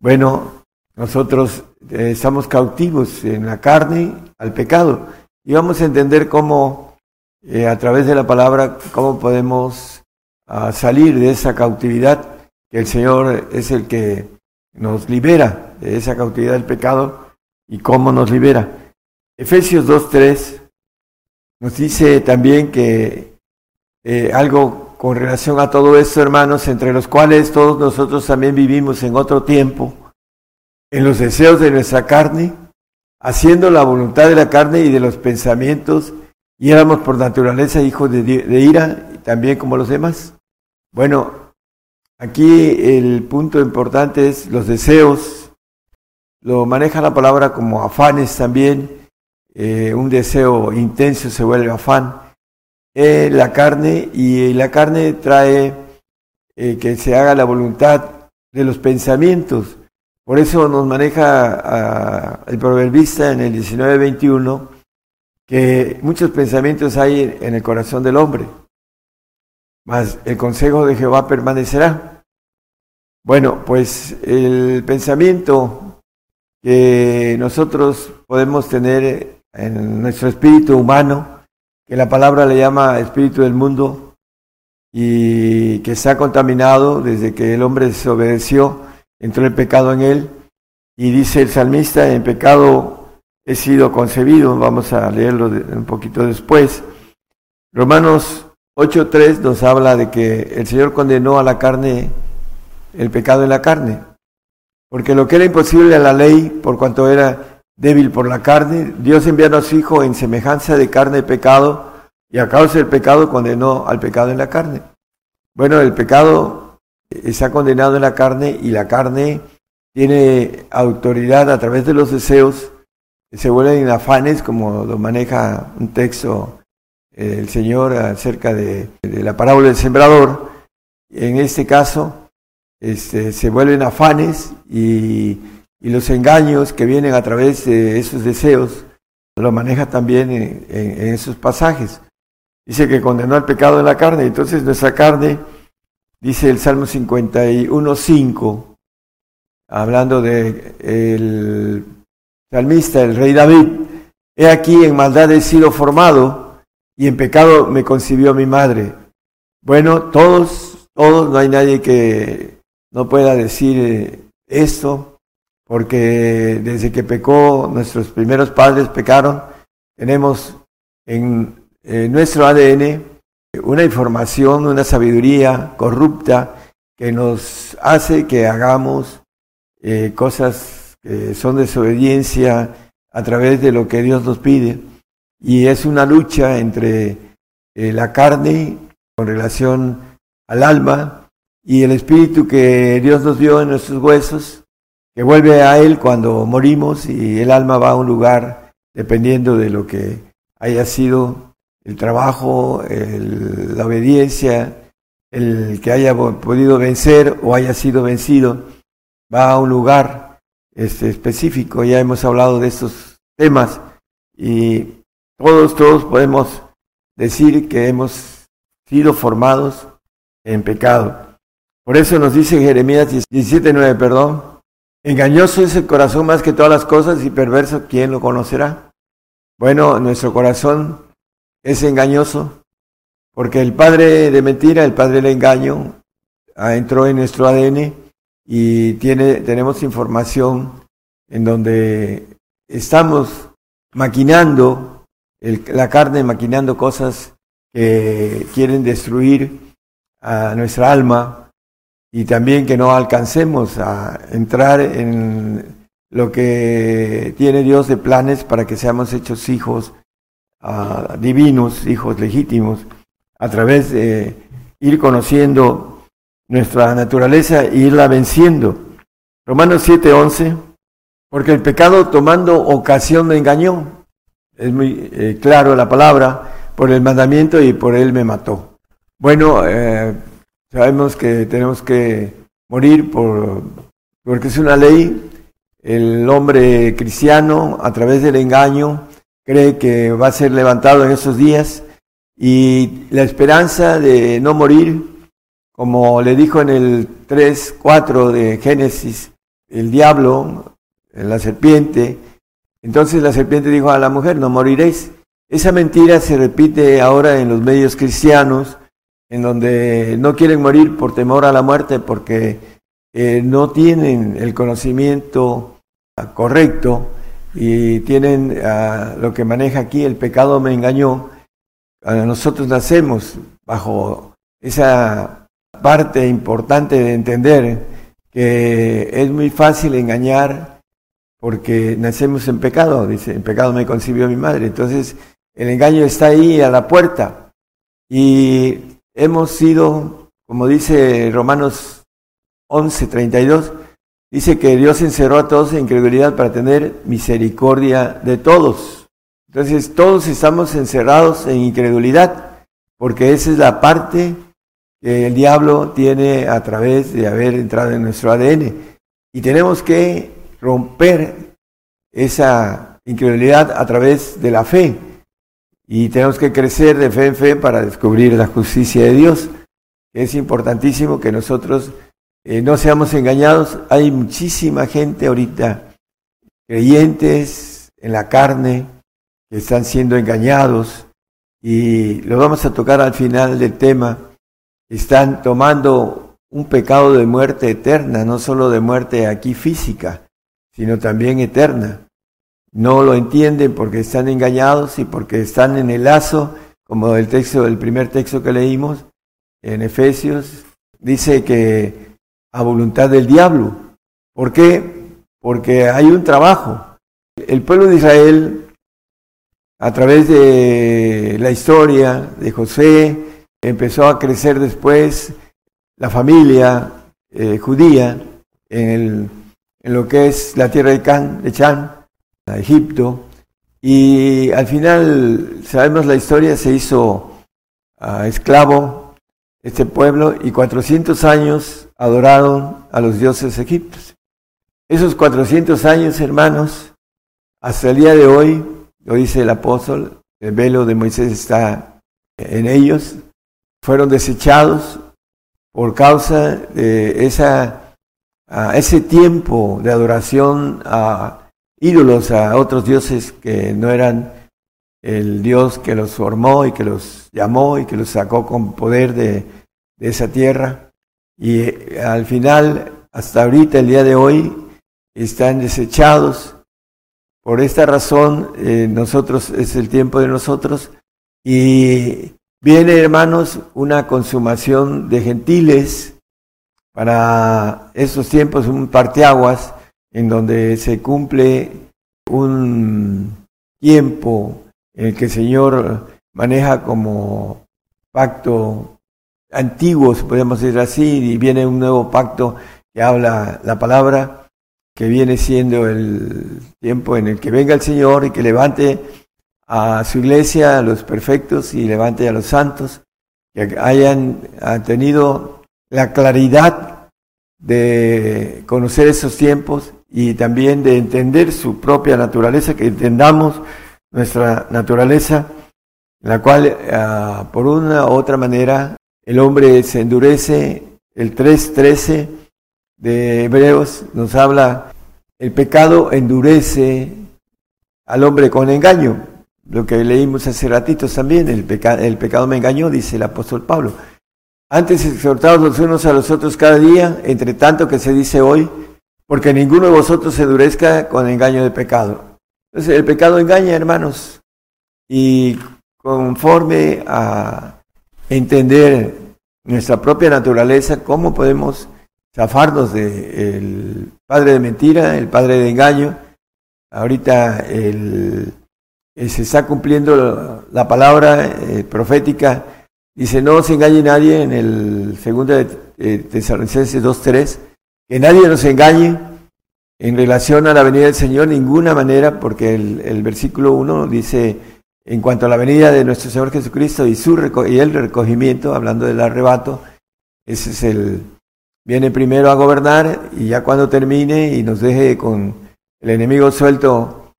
bueno, nosotros eh, estamos cautivos en la carne al pecado. Y vamos a entender cómo, eh, a través de la palabra, cómo podemos a salir de esa cautividad, que el Señor es el que nos libera de esa cautividad del pecado y cómo nos libera. Efesios 2.3 nos dice también que eh, algo con relación a todo esto, hermanos, entre los cuales todos nosotros también vivimos en otro tiempo, en los deseos de nuestra carne, haciendo la voluntad de la carne y de los pensamientos, y éramos por naturaleza hijos de, de ira, también como los demás. Bueno, aquí el punto importante es los deseos. Lo maneja la palabra como afanes también. Eh, un deseo intenso se vuelve afán. Eh, la carne y la carne trae eh, que se haga la voluntad de los pensamientos. Por eso nos maneja el proverbista en el 19:21 que muchos pensamientos hay en el corazón del hombre mas el consejo de Jehová permanecerá. Bueno, pues el pensamiento que nosotros podemos tener en nuestro espíritu humano, que la palabra le llama espíritu del mundo, y que está contaminado desde que el hombre desobedeció, entró el pecado en él, y dice el salmista, en pecado he sido concebido, vamos a leerlo un poquito después. Romanos 8.3 nos habla de que el Señor condenó a la carne el pecado en la carne, porque lo que era imposible a la ley, por cuanto era débil por la carne, Dios envió a su Hijo en semejanza de carne y pecado, y a causa del pecado condenó al pecado en la carne. Bueno, el pecado está condenado en la carne y la carne tiene autoridad a través de los deseos, se vuelven afanes, como lo maneja un texto el Señor acerca de, la parábola del sembrador. En este caso, este, se vuelven afanes y, los engaños que vienen a través de esos deseos lo maneja también en, esos pasajes. Dice que condenó el pecado de la carne, entonces nuestra carne, dice el Salmo 51.5, hablando de el salmista, el rey David, he aquí en maldad he sido formado y en pecado me concibió mi madre. Bueno, todos, todos, no hay nadie que no pueda decir esto, porque desde que pecó, nuestros primeros padres pecaron, tenemos en, nuestro ADN una información, una sabiduría corrupta que nos hace que hagamos eh, cosas que son desobediencia a través de lo que Dios nos pide. Y es una lucha entre eh, la carne con relación al alma y el espíritu que Dios nos dio en nuestros huesos que vuelve a Él cuando morimos y el alma va a un lugar dependiendo de lo que haya sido el trabajo, la obediencia, el que haya podido vencer o haya sido vencido, va a un lugar este, específico. Ya hemos hablado de estos temas y todos, todos podemos decir que hemos sido formados en pecado. Por eso nos dice Jeremías 17.9, perdón, Engañoso es el corazón más que todas las cosas y perverso, ¿quién lo conocerá? Bueno, nuestro corazón es engañoso porque el padre de mentira, el padre del engaño, ah, entró en nuestro ADN y tiene, tenemos información en donde estamos maquinando, la carne maquinando cosas que quieren destruir a nuestra alma, y también que no alcancemos a entrar en lo que tiene Dios de planes para que seamos hechos hijos uh, divinos, hijos legítimos, a través de ir conociendo nuestra naturaleza e irla venciendo. Romanos 7:11, porque el pecado tomando ocasión me engañó. Es muy eh, claro la palabra, por el mandamiento y por él me mató. Bueno, eh, Sabemos que tenemos que morir por, porque es una ley. El hombre cristiano, a través del engaño, cree que va a ser levantado en esos días y la esperanza de no morir, como le dijo en el 3, 4 de Génesis, el diablo, la serpiente, entonces la serpiente dijo a la mujer, no moriréis. Esa mentira se repite ahora en los medios cristianos, en donde no quieren morir por temor a la muerte porque eh, no tienen el conocimiento correcto y tienen ah, lo que maneja aquí, el pecado me engañó. nosotros nacemos bajo esa parte importante de entender que es muy fácil engañar porque nacemos en pecado, dice, en pecado me concibió mi madre. Entonces, el engaño está ahí a la puerta. Y hemos sido, como dice Romanos 11, 32, dice que Dios encerró a todos en incredulidad para tener misericordia de todos. Entonces todos estamos encerrados en incredulidad, porque esa es la parte que el diablo tiene a través de haber entrado en nuestro ADN. Y tenemos que romper esa incredulidad a través de la fe. Y tenemos que crecer de fe en fe para descubrir la justicia de Dios. Es importantísimo que nosotros eh, no seamos engañados. Hay muchísima gente ahorita, creyentes en la carne, que están siendo engañados. Y lo vamos a tocar al final del tema. Están tomando un pecado de muerte eterna, no solo de muerte aquí física, sino también eterna no lo entienden porque están engañados y porque están en el lazo, como el texto, el primer texto que leímos en Efesios, dice que a voluntad del diablo. ¿Por qué? Porque hay un trabajo. El pueblo de Israel, a través de la historia de José, empezó a crecer después la familia eh, judía en, en, lo que es la tierra de, Can, de Chan, Egipto, y al final, sabemos la historia, se hizo uh, esclavo este pueblo y 400 años adoraron a los dioses egipcios. Esos 400 años, hermanos, hasta el día de hoy, lo dice el apóstol, el velo de Moisés está en ellos, fueron desechados por causa de esa, ese tiempo de adoración a ídolos, a otros dioses que no eran el Dios que los formó y que los llamó y que los sacó con poder de, de esa tierra. Y eh, al final, hasta ahorita, el día de hoy, están desechados. Por esta razón, eh, nosotros es el tiempo de nosotros y viene, hermanos, una consumación de gentiles para esos tiempos, un parteaguas en donde se cumple un tiempo en el que el Señor maneja como pacto antiguo, podemos decir así, y viene un nuevo pacto que habla la palabra, que viene siendo el tiempo en el que venga el Señor y que levante a su iglesia, a los perfectos y levante a los santos, que hayan tenido la claridad de conocer esos tiempos y también de entender su propia naturaleza, que entendamos nuestra naturaleza, la cual ah, por una u otra manera el hombre se endurece. El 3.13 de Hebreos nos habla, el pecado endurece al hombre con engaño. Lo que leímos hace ratitos también, el, el pecado me engañó, dice el apóstol Pablo. Antes exhortados los unos a los otros cada día, entre tanto que se dice hoy, porque ninguno de vosotros se endurezca con engaño de pecado. Entonces el pecado engaña, hermanos, y conforme a entender nuestra propia naturaleza, cómo podemos zafarnos del padre de mentira, el padre de engaño. Ahorita el, eh, se está cumpliendo la palabra eh, profética. Dice, no se engañe nadie en el segundo de eh, Tesalonicenses 2.3, que nadie nos engañe en relación a la venida del Señor, ninguna manera, porque el, el versículo 1 dice, en cuanto a la venida de nuestro Señor Jesucristo y, su y el recogimiento, hablando del arrebato, ese es el, viene primero a gobernar y ya cuando termine y nos deje con el enemigo suelto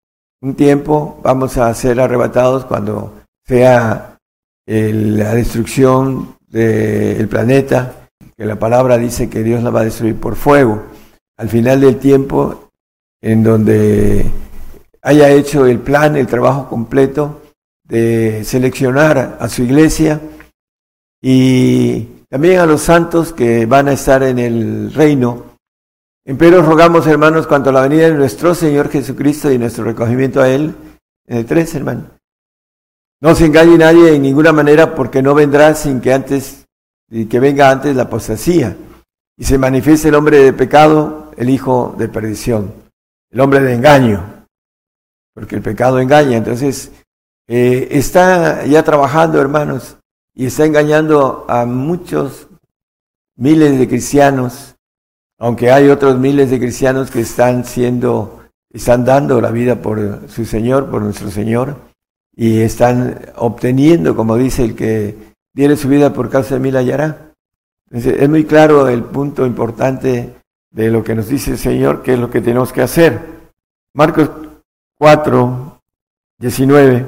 un tiempo, vamos a ser arrebatados cuando sea la destrucción del planeta, que la palabra dice que Dios la va a destruir por fuego. Al final del tiempo, en donde haya hecho el plan, el trabajo completo, de seleccionar a su iglesia y también a los santos que van a estar en el reino. Pero rogamos, hermanos, cuanto a la venida de nuestro Señor Jesucristo y nuestro recogimiento a Él, en el 3, hermano. No se engañe nadie en ninguna manera porque no vendrá sin que antes, que venga antes la apostasía. Y se manifieste el hombre de pecado, el hijo de perdición, el hombre de engaño, porque el pecado engaña. Entonces, eh, está ya trabajando, hermanos, y está engañando a muchos miles de cristianos, aunque hay otros miles de cristianos que están siendo, están dando la vida por su Señor, por nuestro Señor, y están obteniendo, como dice el que diere su vida por causa de mí la hallará. es muy claro el punto importante de lo que nos dice el Señor, que es lo que tenemos que hacer. Marcos 4, 19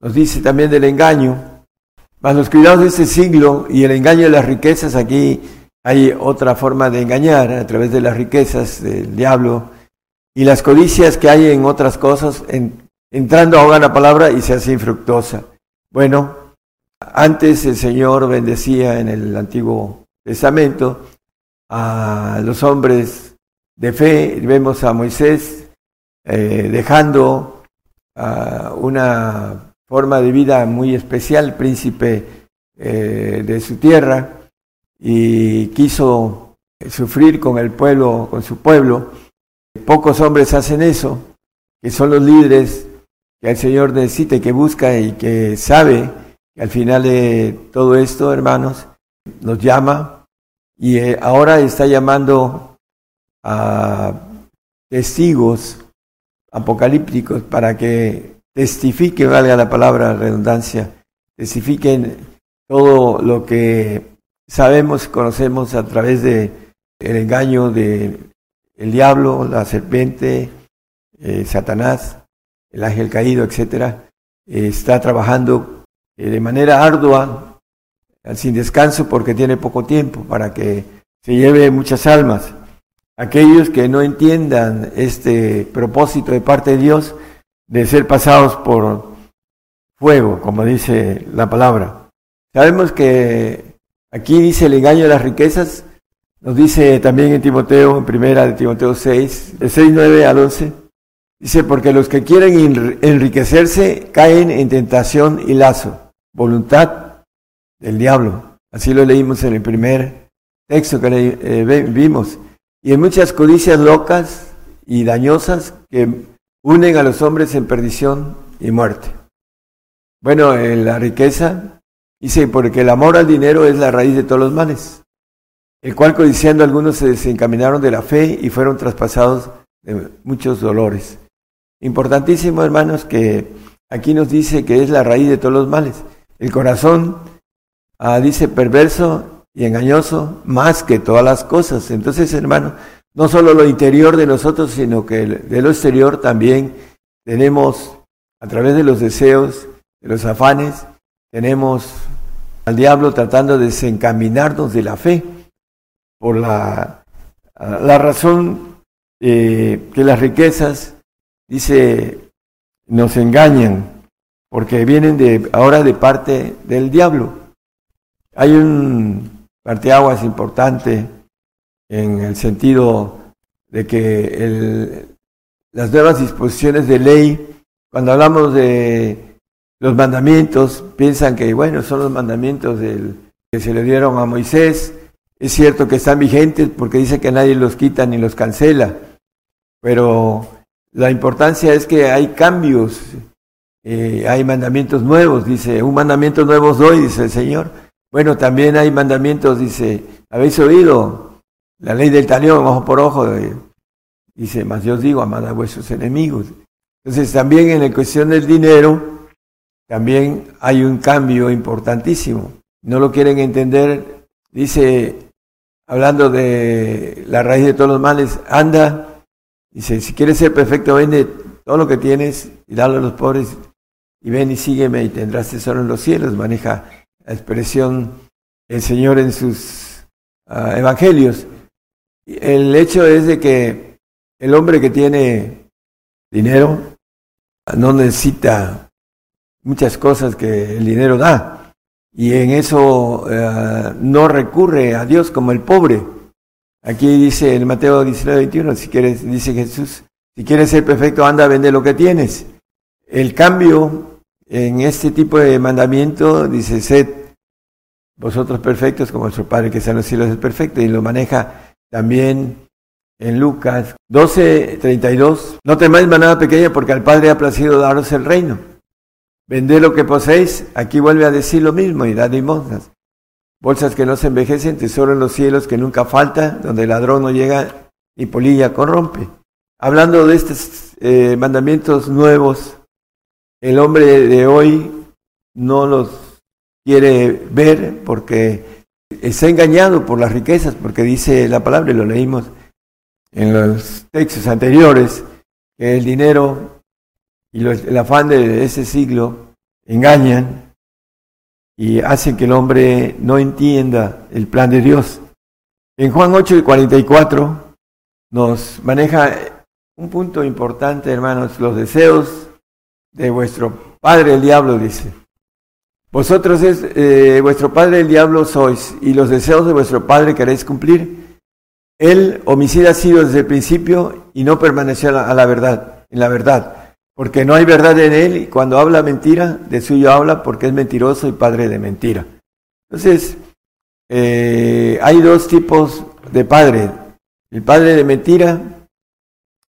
nos dice también del engaño, más los cuidados de este siglo y el engaño de las riquezas, aquí hay otra forma de engañar a través de las riquezas del diablo y las codicias que hay en otras cosas, entrando ahogan la palabra y se hace infructuosa. Bueno, antes el Señor bendecía en el Antiguo Testamento a los hombres de fe, vemos a Moisés eh, dejando una forma de vida muy especial, príncipe eh, de su tierra, y quiso sufrir con el pueblo, con su pueblo. Pocos hombres hacen eso, que son los líderes el Señor necesita y que busca y que sabe que al final de todo esto, hermanos, nos llama. Y eh, ahora está llamando a testigos apocalípticos para que testifiquen, valga la palabra redundancia, testifiquen todo lo que sabemos, conocemos a través de el engaño de el diablo, la serpiente, eh, Satanás, el ángel caído, etcétera, está trabajando eh, de manera ardua, sin descanso, porque tiene poco tiempo para que se lleve muchas almas. Aquellos que no entiendan este propósito de parte de Dios de ser pasados por fuego, como dice la palabra. Sabemos que aquí dice el engaño de las riquezas, nos dice también en Timoteo, en primera de Timoteo 6, de 6, 9 al 11, dice, porque los que quieren enriquecerse caen en tentación y lazo, voluntad del diablo. Así lo leímos en el primer texto que eh, vimos. Y en muchas codicias locas y dañosas que unen a los hombres en perdición y muerte. Bueno, en la riqueza dice, porque el amor al dinero es la raíz de todos los males el cual codiciando algunos se desencaminaron de la fe y fueron traspasados de muchos dolores. Importantísimo, hermanos, que aquí nos dice que es la raíz de todos los males. El corazón, ah, dice, perverso y engañoso más que todas las cosas. Entonces, hermano, no solo lo interior de nosotros, sino que de lo exterior también tenemos, a través de los deseos, de los afanes, tenemos al diablo tratando de desencaminarnos de la fe por la, la razón eh, que las riquezas, dice, nos engañan, porque vienen de, ahora de parte del diablo. Hay un parteaguas importante en el sentido de que el, las nuevas disposiciones de ley, cuando hablamos de los mandamientos, piensan que, bueno, son los mandamientos del, que se le dieron a Moisés, es cierto que están vigentes porque dice que nadie los quita ni los cancela, pero la importancia es que hay cambios, eh, hay mandamientos nuevos, dice, un mandamiento nuevo doy, dice el Señor. Bueno, también hay mandamientos, dice, ¿habéis oído? La ley del talión, ojo por ojo, dice, más yo os digo, amad a vuestros enemigos. Entonces también en la cuestión del dinero, también hay un cambio importantísimo. No lo quieren entender, dice hablando de la raíz de todos los males, anda, dice, si quieres ser perfecto, vende todo lo que tienes y dalo a los pobres y ven y sígueme y tendrás tesoro en los cielos. Maneja la expresión el Señor en sus ah, evangelios. El hecho es de que el hombre que tiene dinero no necesita muchas cosas que el dinero da y en eso eh, no recurre a Dios como el pobre. Aquí dice en Mateo 19, 21, si quieres, dice Jesús, si quieres ser perfecto, anda a vender lo que tienes. El cambio en este tipo de mandamiento dice, sed vosotros perfectos como vuestro Padre que está en los cielos es perfecto. Y lo maneja también en Lucas 12, 32. No temáis manada pequeña porque al Padre ha placido daros el reino. Vended lo que poseéis, aquí vuelve a decir lo mismo y da limosnas. Bolsas que no se envejecen, tesoro en los cielos que nunca falta, donde el ladrón no llega y polilla corrompe. Hablando de estos eh, mandamientos nuevos, el hombre de hoy no los quiere ver porque está engañado por las riquezas, porque dice la palabra, y lo leímos en los textos anteriores, que el dinero y el afán de ese siglo engañan y hacen que el hombre no entienda el plan de Dios. En Juan 8 y 44 nos maneja un punto importante, hermanos, los deseos de vuestro padre el diablo, dice. Vosotros es eh, vuestro padre el diablo sois y los deseos de vuestro padre queréis cumplir. Él homicida ha sido desde el principio y no permaneció a la verdad, en la verdad porque no hay verdad en él y cuando habla mentira, de suyo habla porque es mentiroso y padre de mentira. Entonces, eh, hay dos tipos de padre, el padre de mentira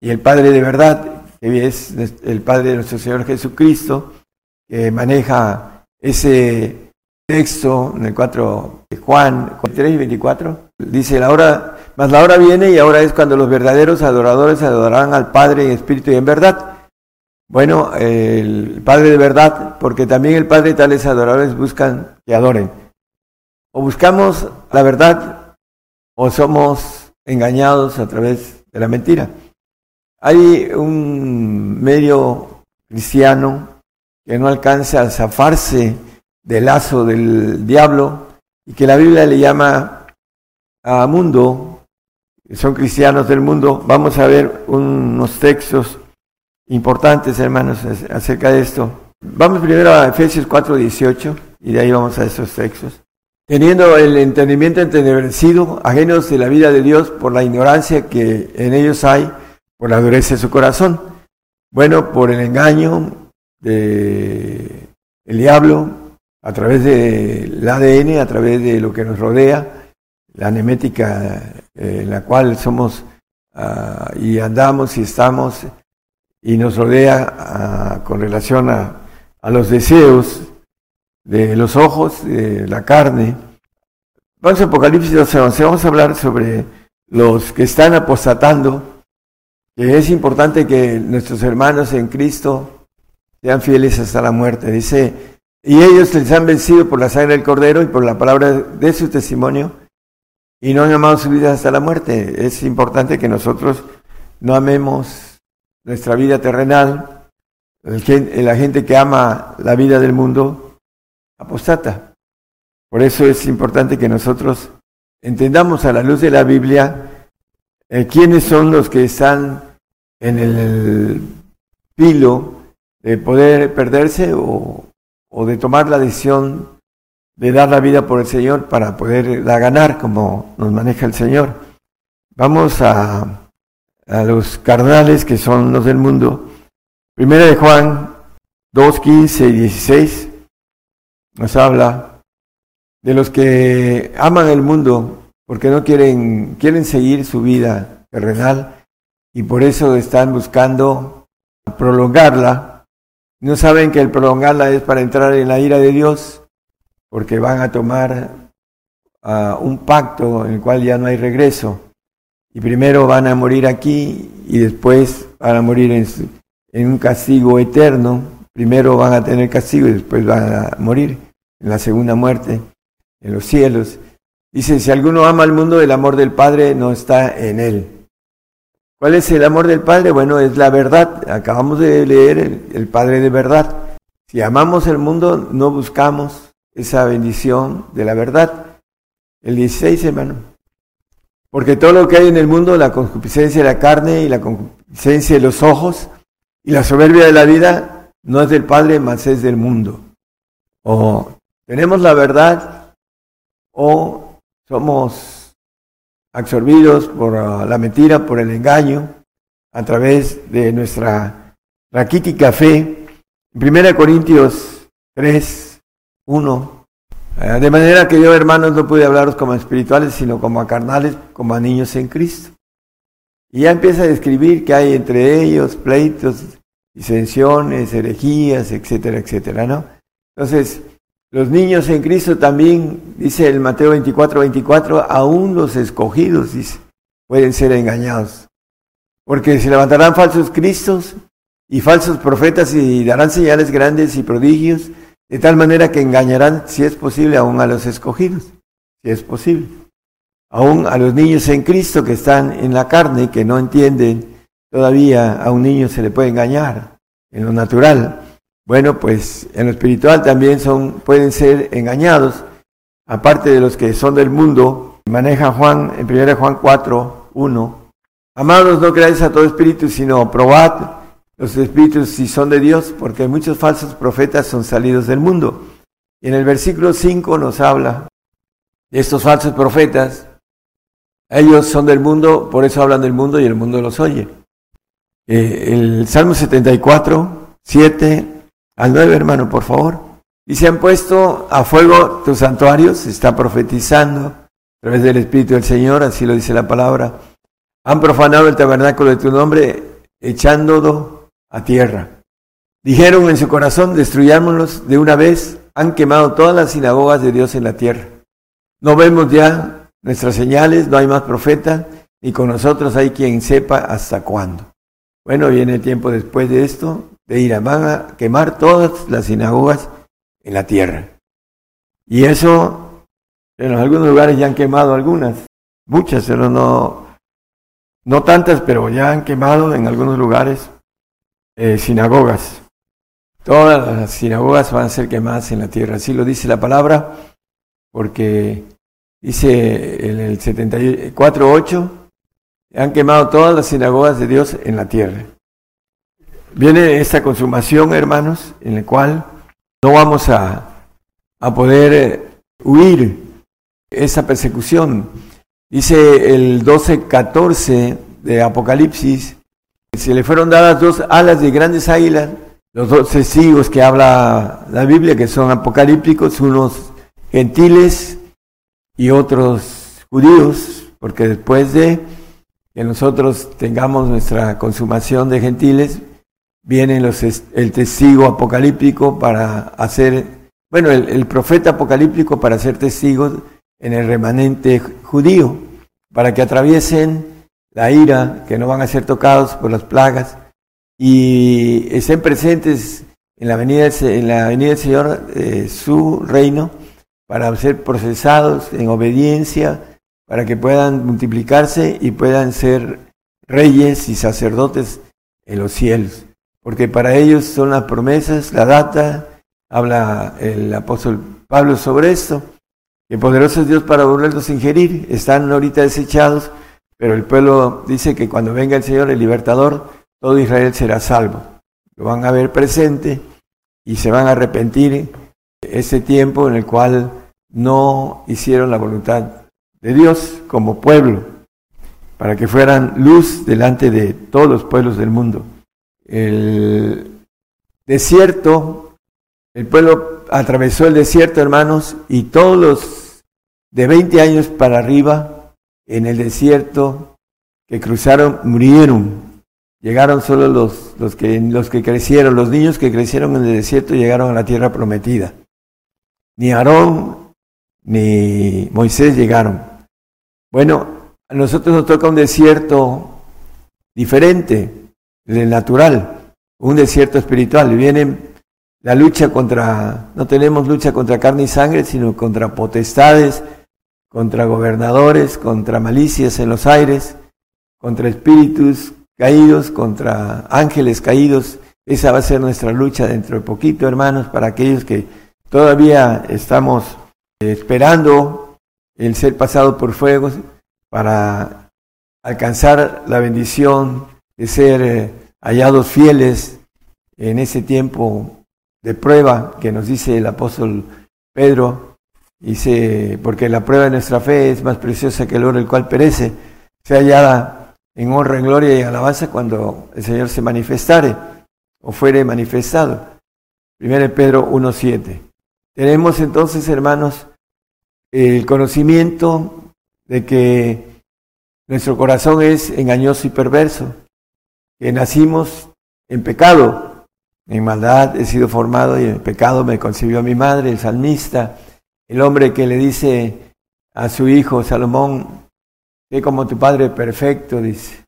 y el padre de verdad, que es el padre de nuestro Señor Jesucristo, que maneja ese texto en el 4 de Juan 3 y 24, dice la hora, más la hora viene y ahora es cuando los verdaderos adoradores adorarán al Padre en espíritu y en verdad bueno, el Padre de verdad, porque también el Padre tales adoradores buscan que adoren. O buscamos la verdad o somos engañados a través de la mentira. Hay un medio cristiano que no alcanza a zafarse del lazo del diablo y que la Biblia le llama a mundo, son cristianos del mundo. Vamos a ver unos textos importantes, hermanos, acerca de esto. Vamos primero a Efesios 4:18 y de ahí vamos a esos textos. Teniendo el entendimiento entenebrecido, ajenos de la vida de Dios por la ignorancia que en ellos hay, por la dureza de su corazón. Bueno, por el engaño de el diablo a través del ADN, a través de lo que nos rodea, la nemética eh, en la cual somos uh, y andamos y estamos y nos rodea uh, con relación a, a, los deseos de los ojos, de la carne. Vamos a Apocalipsis 12, vamos a hablar sobre los que están apostatando, que es importante que nuestros hermanos en Cristo sean fieles hasta la muerte. Dice, y ellos les han vencido por la sangre del cordero y por la palabra de su testimonio y no han amado su vida hasta la muerte. Es importante que nosotros no amemos nuestra vida terrenal. La gente que ama la vida del mundo apostata. Por eso es importante que nosotros entendamos a la luz de la Biblia eh, quiénes son los que están en el pilo de poder perderse o, o, de tomar la decisión de dar la vida por el Señor para poderla ganar como nos maneja el Señor. Vamos a, a los carnales que son los del mundo. Primera de Juan 2, 15 y 16 nos habla de los que aman el mundo porque no quieren, quieren seguir su vida terrenal y por eso están buscando prolongarla no saben que el prolongarla es para entrar en la ira de Dios, porque van a tomar uh, un pacto en el cual ya no hay regreso. Y primero van a morir aquí y después van a morir en, un castigo eterno. Primero van a tener castigo y después van a morir en la segunda muerte, en los cielos. Dice, si alguno ama al mundo, el amor del Padre no está en él. ¿Cuál es el amor del Padre? Bueno, es la verdad. Acabamos de leer el, Padre de verdad. Si amamos el mundo, no buscamos esa bendición de la verdad. El 16, hermano. Porque todo lo que hay en el mundo, la concupiscencia de la carne y la concupiscencia de los ojos y la soberbia de la vida, no es del Padre, más es del mundo. O tenemos la verdad o somos absorbidos por ah, la mentira, por el engaño, a través de nuestra raquítica fe. En 1 Corintios 3, 1. Eh, de manera que yo, hermanos, no pude hablaros como espirituales, sino como a carnales, como a niños en Cristo. Y ya empieza a describir que hay entre ellos pleitos, disensiones, herejías, etcétera, etcétera, ¿no? Entonces, los niños en Cristo también, dice el Mateo 24, 24, aún los escogidos, pueden ser engañados. Porque se levantarán falsos cristos y falsos profetas y darán señales grandes y prodigios, de tal manera que engañarán, si es posible, aún a los escogidos, si es posible. Aún a los niños en Cristo que están en la carne, que no entienden, todavía a un niño se le puede engañar en lo natural. Bueno, pues en lo espiritual también son, pueden ser engañados, aparte de los que son del mundo. Maneja Juan, en 1 Juan 4, 1. Amados, no creáis a todo espíritu, sino probad los espíritus si son de Dios, porque muchos falsos profetas son salidos del mundo. Y en el versículo 5 nos habla de estos falsos profetas. Ellos son del mundo, por eso hablan del mundo y el mundo los oye. Eh, el Salmo 74, 7 al 9, hermano, por favor. Y se han puesto a fuego tus santuarios, se está profetizando a través del Espíritu del Señor, así lo dice la palabra. Han profanado el tabernáculo de tu nombre, echándolo a tierra. Dijeron en su corazón, destruyámoslos de una vez, han quemado todas las sinagogas de Dios en la tierra. No vemos ya nuestras señales, no hay más profeta, ni con nosotros hay quien sepa hasta cuándo. Bueno, viene el tiempo después de esto, de ira. Van a quemar todas las sinagogas en la tierra. Y eso, en algunos lugares ya han quemado algunas, muchas, pero no, no tantas, pero ya han quemado en algunos lugares eh, sinagogas. todas las sinagogas van a ser quemadas en la tierra. Así lo dice la palabra, porque dice en el 74.8, han quemado todas las sinagogas de Dios en la tierra. Viene esta consumación, hermanos, en la cual no vamos a, a poder eh, huir esa persecución. Dice el 12.14 de Apocalipsis, se le fueron dadas dos alas de grandes águilas, los dos testigos que habla la Biblia, que son apocalípticos, unos gentiles y otros judíos, porque después de que nosotros tengamos nuestra consumación de gentiles, viene los, el testigo apocalíptico para hacer, bueno, el, profeta apocalíptico para ser testigos en el remanente judío, para que atraviesen la ira, que no van a ser tocados por las plagas y estén presentes en la venida, en la venida del Señor, eh, su reino, para ser procesados en obediencia, para que puedan multiplicarse y puedan ser reyes y sacerdotes en los cielos. Porque para ellos son las promesas, la data, habla el apóstol Pablo sobre esto, que poderoso es Dios para volverlos a ingerir, están ahorita desechados, pero el pueblo dice que cuando venga el Señor, el libertador, todo Israel será salvo. Lo van a ver presente y se van a arrepentir ese tiempo en el cual no hicieron la voluntad de Dios como pueblo, para que fueran luz delante de todos los pueblos del mundo. El desierto, el pueblo atravesó el desierto, hermanos, y todos los de 20 años para arriba en el desierto que cruzaron murieron. Llegaron solo los, los, que, los que crecieron, los niños que crecieron en el desierto llegaron a la tierra prometida. Ni Aarón ni Moisés llegaron. Bueno, a nosotros nos toca un desierto diferente del natural, un desierto espiritual. Viene la lucha contra, no tenemos lucha contra carne y sangre, sino contra potestades, contra gobernadores, contra malicias en los aires, contra espíritus caídos, contra ángeles caídos. Esa va a ser nuestra lucha dentro de poquito, hermanos, para aquellos que todavía estamos esperando el ser pasado por fuego para alcanzar la bendición de ser eh, hallados fieles en ese tiempo de prueba que nos dice el apóstol Pedro Dice, porque la prueba de nuestra fe es más preciosa que el oro, el cual perece, sea hallada en honra, en gloria y alabanza cuando el Señor se manifestare o fuere manifestado. 1 Pedro 1.7. Tenemos entonces, hermanos, el conocimiento de que nuestro corazón es engañoso y perverso, que nacimos en pecado, en maldad he sido formado y en pecado me concibió mi madre, el salmista, el hombre que le dice a su hijo Salomón, ve como tu padre perfecto, dice.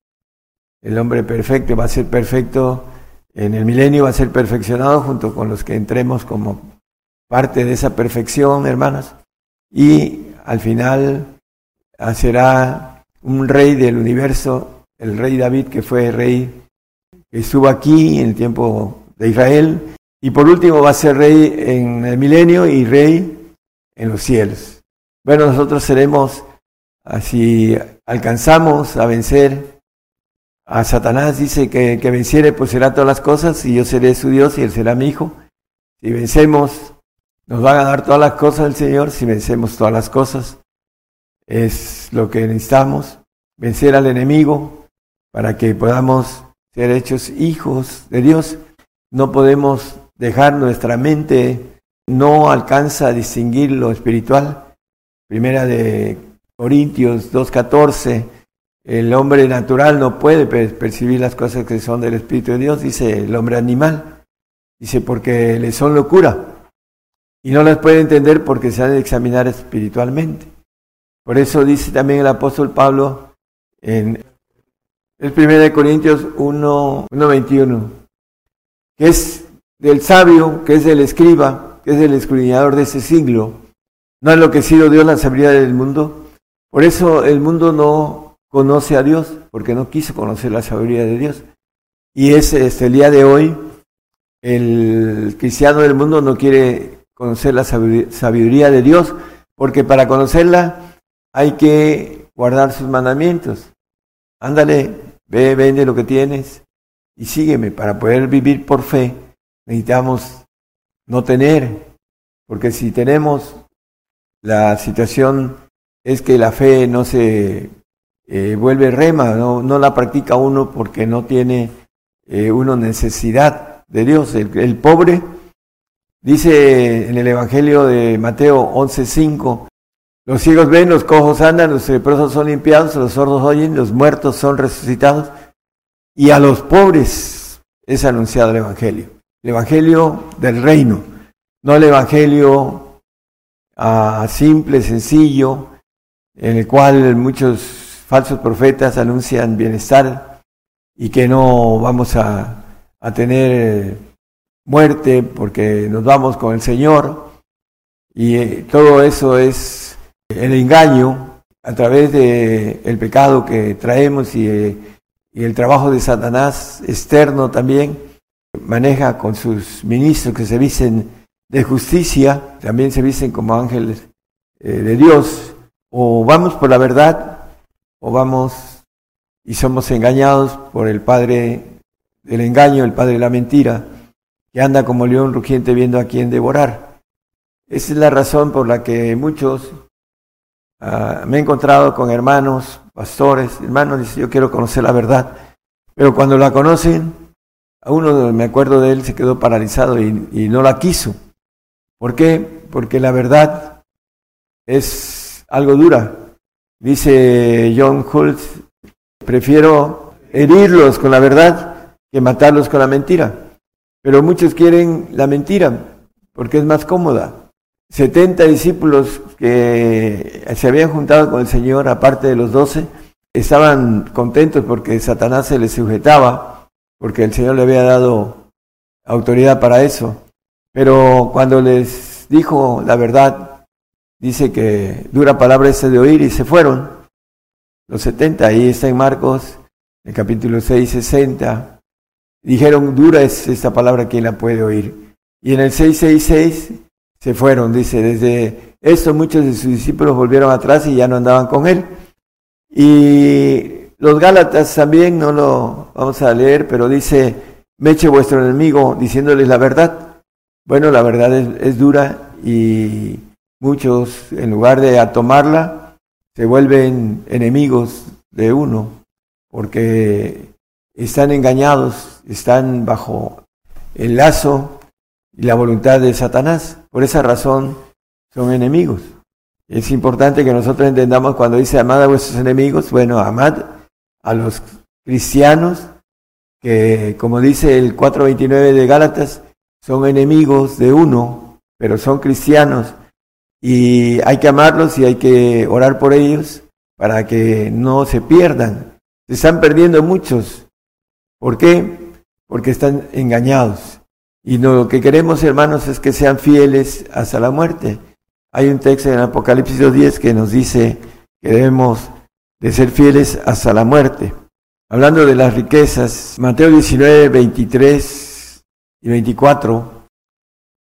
El hombre perfecto va a ser perfecto en el milenio, va a ser perfeccionado junto con los que entremos como parte de esa perfección, hermanas. Y al final será un rey del universo, el rey David, que fue rey que estuvo aquí en el tiempo de Israel. Y por último va a ser rey en el milenio y rey en los cielos. Bueno, nosotros seremos, así alcanzamos a vencer a Satanás, dice que, que venciere, pues será todas las cosas, y yo seré su Dios y él será mi hijo. Si vencemos, nos van a dar todas las cosas el Señor, si vencemos todas las cosas. Es lo que necesitamos, vencer al enemigo para que podamos ser hechos hijos de Dios. No podemos dejar nuestra mente no alcanza a distinguir lo espiritual. Primera de Corintios 2.14, el hombre natural no puede percibir las cosas que son del Espíritu de Dios, dice el hombre animal. Dice, porque le son locura. Y no las puede entender porque se ha de examinar espiritualmente. Por eso dice también el apóstol Pablo en el 1 Corintios 1.21, que es del sabio, que es del escriba, es el escudriñador de ese siglo. ¿No ha enloquecido Dios la sabiduría del mundo? Por eso el mundo no conoce a Dios, porque no quiso conocer la sabiduría de Dios. Y es este, el día de hoy el cristiano del mundo no quiere conocer la sabiduría de Dios, porque para conocerla hay que guardar sus mandamientos. Ándale, ve, vende lo que tienes y sígueme. Para poder vivir por fe necesitamos no tener, porque si tenemos la situación es que la fe no se eh, vuelve rema, no, la practica uno porque no tiene eh, uno necesidad de Dios. El, pobre dice en el Evangelio de Mateo 11:5, los ciegos ven, los cojos andan, los leprosos son limpiados, los sordos oyen, los muertos son resucitados, y a los pobres es anunciado el Evangelio. El Evangelio del reino, no el Evangelio ah, simple, sencillo, en el cual muchos falsos profetas anuncian bienestar y que no vamos a, a tener muerte porque nos vamos con el Señor. Y eh, todo eso es el engaño a través de el pecado que traemos eh, y el trabajo de Satanás externo también maneja con sus ministros que se visten de justicia, también se visten como ángeles eh, de Dios, o vamos por la verdad, o vamos y somos engañados por el padre del engaño, el padre de la mentira, que anda como león rugiente viendo a quién devorar. Esa es la razón por la que muchos ah, me he encontrado con hermanos, pastores, hermanos, dice yo quiero conocer la verdad, pero cuando la conocen, uno me acuerdo de él se quedó paralizado y, y no la quiso. ¿Por qué? Porque la verdad es algo dura. Dice John Holt, prefiero herirlos con la verdad que matarlos con la mentira. Pero muchos quieren la mentira porque es más cómoda. 70 discípulos que se habían juntado con el Señor, aparte de los 12, estaban contentos porque Satanás se les sujetaba, porque el Señor le había dado autoridad para eso. Pero cuando les dijo la verdad, dice que dura palabra ese de oír y se fueron. Los setenta, ahí está en Marcos, el capítulo 6, 60. Dijeron, dura es esta palabra, ¿quién la puede oír? Y en el 666 se fueron, dice, desde esto muchos de sus discípulos volvieron atrás y ya no andaban con él. Y los Gálatas también, no lo vamos a leer, pero dice, meche vuestro enemigo diciéndoles la verdad. Bueno, la verdad es, dura y muchos, en lugar de tomarla, se vuelven enemigos de uno porque están engañados, están bajo el lazo y la voluntad de Satanás. Por esa razón son enemigos. Es importante que nosotros entendamos cuando dice amad a vuestros enemigos, bueno, amad a los cristianos que, como dice el 4.29 de Gálatas, son enemigos de uno, pero son cristianos y hay que amarlos y hay que orar por ellos para que no se pierdan. Se están perdiendo muchos. ¿Por qué? Porque están engañados. Y lo que queremos, hermanos, es que sean fieles hasta la muerte. Hay un texto en Apocalipsis 10 que nos dice que debemos de ser fieles hasta la muerte. Hablando de las riquezas, Mateo 19, 23 y 24.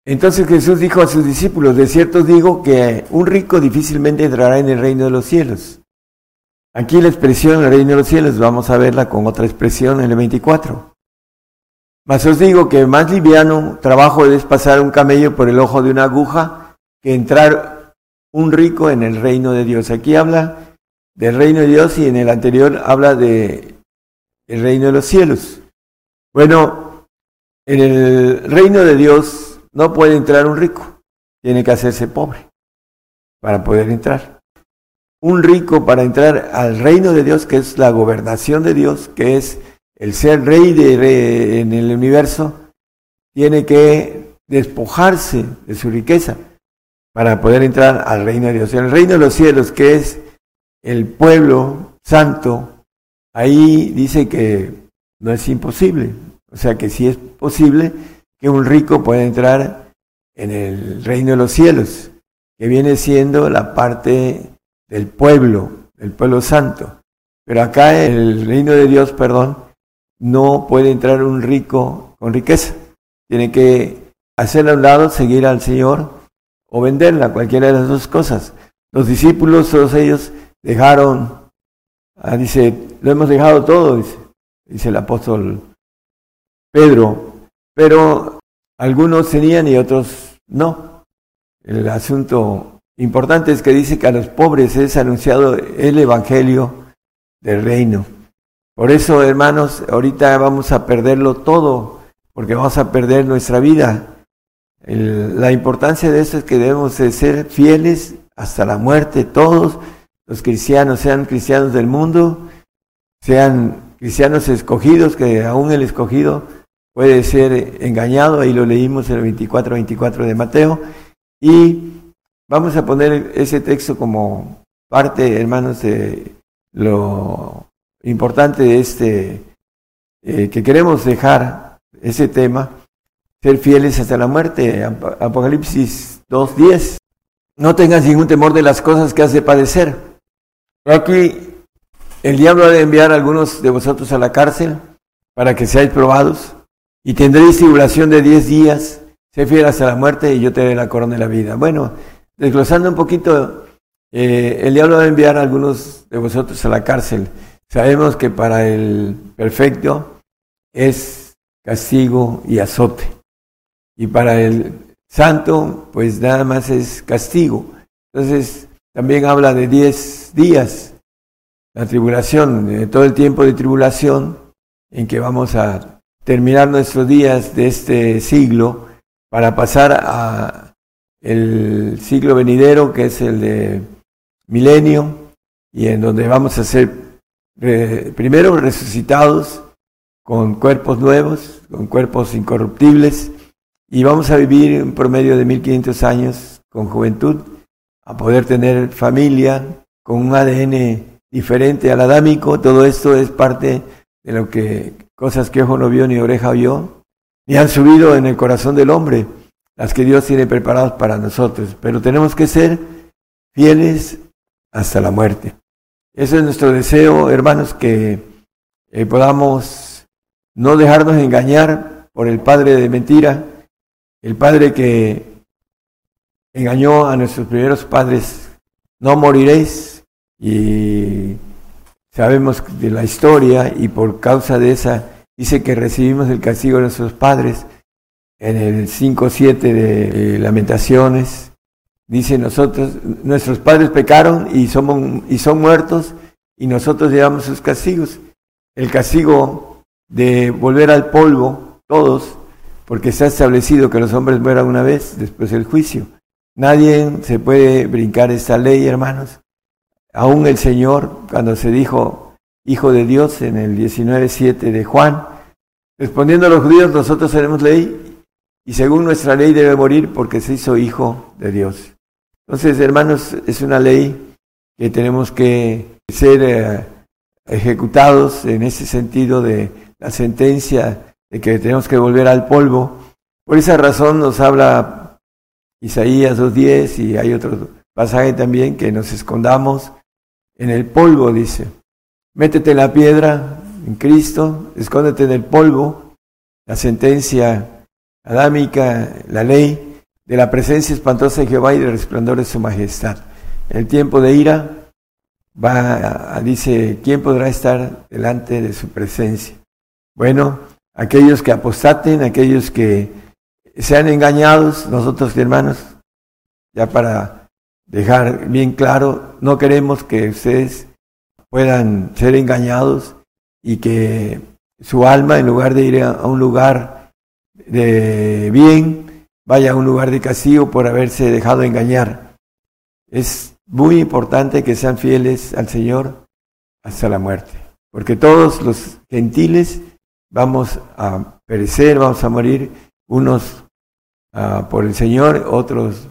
Entonces Jesús dijo a sus discípulos, de cierto os digo que un rico difícilmente entrará en el reino de los cielos. Aquí la expresión el reino de los cielos, vamos a verla con otra expresión en el 24. Mas os digo que más liviano trabajo es pasar un camello por el ojo de una aguja que entrar un rico en el reino de Dios. Aquí habla del reino de Dios y en el anterior habla de el reino de los cielos. Bueno, en el reino de Dios no puede entrar un rico, tiene que hacerse pobre para poder entrar. Un rico para entrar al reino de Dios, que es la gobernación de Dios, que es el ser rey, de, en el universo, tiene que despojarse de su riqueza para poder entrar al reino de Dios. El reino de los cielos, que es el pueblo santo, ahí dice que no es imposible, o sea que sí es posible que un rico pueda entrar en el reino de los cielos, que viene siendo la parte del pueblo, del pueblo santo. Pero acá en el reino de Dios, perdón, no puede entrar un rico con riqueza. tiene que hacerla a un lado, seguir al Señor o venderla, cualquiera de las dos cosas. Los discípulos, todos ellos, dejaron, ah, dice, lo hemos dejado todo, dice, dice el apóstol Pedro, pero algunos tenían y otros no. El asunto importante es que dice que a los pobres es anunciado el Evangelio del reino. Por eso, hermanos, ahorita vamos a perderlo todo, porque vamos a perder nuestra vida. la importancia de eso es que debemos de ser fieles hasta la muerte, todos los cristianos, sean cristianos del mundo, sean cristianos escogidos, que aún el escogido puede ser engañado, ahí lo leímos en el 24-24 de Mateo, y vamos a poner ese texto como parte, hermanos, de lo importante de este, eh, que queremos dejar ese tema, ser fieles hasta la muerte, Apocalipsis 2.10. No tengas ningún temor de las cosas que has de padecer. Aquí el diablo ha de enviar a algunos de vosotros a la cárcel para que seáis probados y tendréis tribulación de diez días. Sé fiel hasta la muerte y yo te daré la corona de la vida. Bueno, desglosando un poquito, eh, el diablo va a enviar a algunos de vosotros a la cárcel. Sabemos que para el perfecto es castigo y azote. Y para el santo, pues nada más es castigo. Entonces, también habla de diez días, la tribulación, de todo el tiempo de tribulación en que vamos a terminar nuestros días de este siglo para pasar a el siglo venidero, que es el de milenio, y en donde vamos a ser primero resucitados con cuerpos nuevos, con cuerpos incorruptibles, y vamos a vivir un promedio de 1500 años con juventud, a poder tener familia, con un ADN diferente al adámico, todo esto es parte de lo que cosas que ojo no vio ni oreja vio, ni han subido en el corazón del hombre, las que Dios tiene preparadas para nosotros. Pero tenemos que ser fieles hasta la muerte. Ese es nuestro deseo, hermanos, que eh, podamos no dejarnos engañar por el padre de mentira, el padre que engañó a nuestros primeros padres. No moriréis y Sabemos de la historia y por causa de esa dice que recibimos el castigo de nuestros padres. En el 5.7 de Lamentaciones dice nosotros, nuestros padres pecaron y, somos, y son muertos y nosotros llevamos sus castigos. El castigo de volver al polvo, todos, porque se ha establecido que los hombres mueran una vez después del juicio. Nadie se puede brincar esta ley, hermanos. Aún el Señor, cuando se dijo Hijo de Dios en el 19.7 de Juan, respondiendo a los judíos, nosotros tenemos ley y según nuestra ley debe morir porque se hizo Hijo de Dios. Entonces, hermanos, es una ley que tenemos que ser eh, ejecutados en ese sentido de la sentencia de que tenemos que volver al polvo. Por esa razón nos habla Isaías 2.10 y hay otro pasaje también que nos escondamos en el polvo, dice. Métete en la piedra, en Cristo, escóndete en el polvo, la sentencia adámica, la ley de la presencia espantosa de Jehová y del resplandor de su majestad. El tiempo de ira, va, dice, ¿quién podrá estar delante de su presencia? Bueno, aquellos que apostaten, aquellos que sean engañados, nosotros hermanos, ya para dejar bien claro, no queremos que ustedes puedan ser engañados y que su alma, en lugar de ir a un lugar de bien, vaya a un lugar de castigo por haberse dejado engañar. Es muy importante que sean fieles al Señor hasta la muerte, porque todos los gentiles vamos a perecer, vamos a morir, unos uh, por el Señor, otros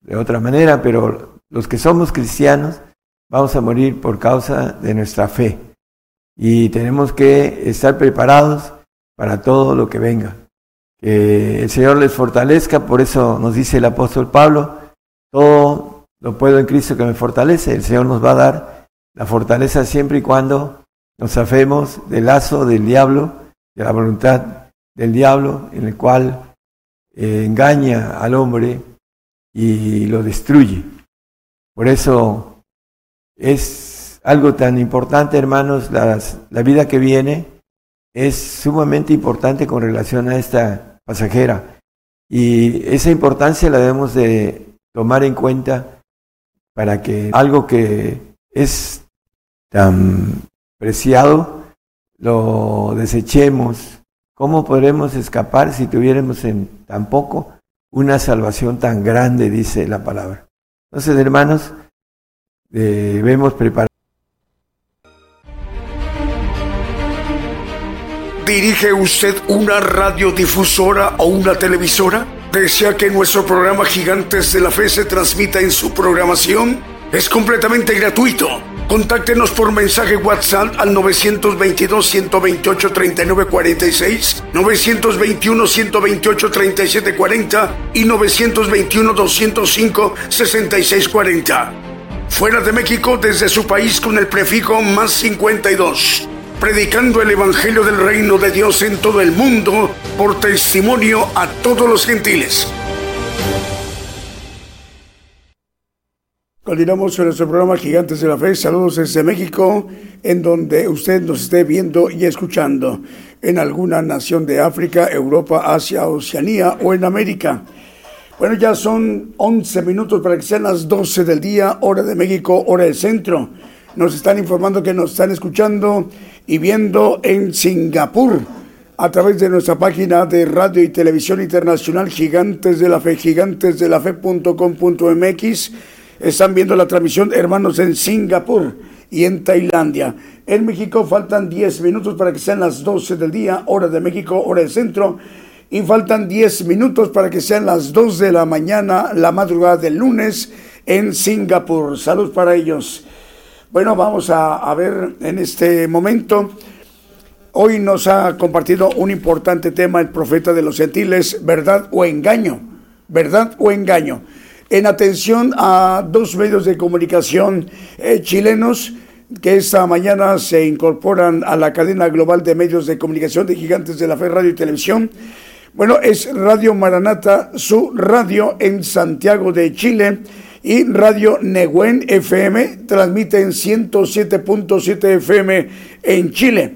de otra manera, pero los que somos cristianos vamos a morir por causa de nuestra fe. Y tenemos que estar preparados para todo lo que venga. Que el Señor les fortalezca, por eso nos dice el apóstol Pablo, todo lo puedo en Cristo que me fortalece. El Señor nos va a dar la fortaleza siempre y cuando nos afemos del lazo del diablo, de la voluntad del diablo, en el cual eh, engaña al hombre y lo destruye. Por eso es algo tan importante, hermanos, la vida que viene es sumamente importante con relación a esta pasajera. Y esa importancia la debemos de tomar en cuenta para que algo que es tan preciado lo desechemos. ¿Cómo podremos escapar si tuviéramos en tan poco una salvación tan grande, dice la palabra? Entonces, hermanos, debemos preparar. ¿Dirige usted una radiodifusora o una televisora? ¿Desea que nuestro programa Gigantes de la Fe se transmita en su programación? Es completamente gratuito. Contáctenos por mensaje WhatsApp al 922-128-3946, 921-128-3740 y 921-205-6640. Fuera de México, desde su país con el prefijo más 52 predicando el Evangelio del Reino de Dios en todo el mundo por testimonio a todos los gentiles. Continuamos con nuestro programa Gigantes de la Fe. Saludos desde México, en donde usted nos esté viendo y escuchando, en alguna nación de África, Europa, Asia, Oceanía o en América. Bueno, ya son 11 minutos para que sean las 12 del día, hora de México, hora del centro. Nos están informando que nos están escuchando y viendo en Singapur a través de nuestra página de radio y televisión internacional Gigantes de la Fe, gigantesdelafe.com.mx. Están viendo la transmisión hermanos en Singapur y en Tailandia. En México faltan 10 minutos para que sean las 12 del día, hora de México, hora del centro. Y faltan 10 minutos para que sean las 2 de la mañana, la madrugada del lunes, en Singapur. Salud para ellos. Bueno, vamos a, ver en este momento. Hoy nos ha compartido un importante tema el profeta de los gentiles, verdad o engaño, verdad o engaño. En atención a dos medios de comunicación eh, chilenos que esta mañana se incorporan a la cadena global de medios de comunicación de Gigantes de la Fe Radio y Televisión. Bueno, es Radio Maranata, su radio en Santiago de Chile y Radio Neguen FM transmite en 107.7 FM en Chile.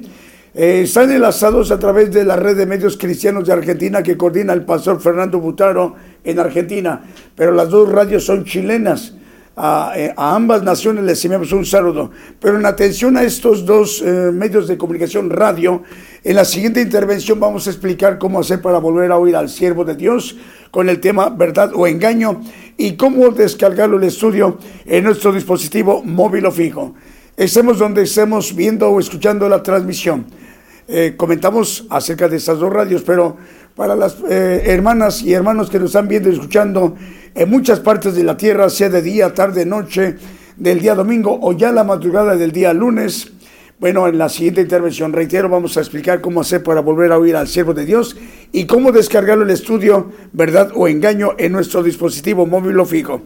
Eh, están enlazados a través de la red de medios cristianos de Argentina que coordina el pastor Fernando Butaro en Argentina, pero las dos radios son chilenas. A, eh, ambas naciones les enviamos un saludo. Pero en atención a estos dos eh, medios de comunicación radio, en la siguiente intervención vamos a explicar cómo hacer para volver a oír al siervo de Dios con el tema verdad o engaño y cómo descargarlo el estudio en nuestro dispositivo móvil o fijo. Estemos donde estemos viendo o escuchando la transmisión. Eh, comentamos acerca de estas dos radios, pero para las eh, hermanas y hermanos que nos están viendo y escuchando en muchas partes de la tierra, sea de día, tarde, noche, del día domingo o ya la madrugada del día lunes, bueno, en la siguiente intervención, reitero, vamos a explicar cómo hacer para volver a oír al siervo de Dios y cómo descargarlo el estudio, verdad o engaño, en nuestro dispositivo móvil o fijo.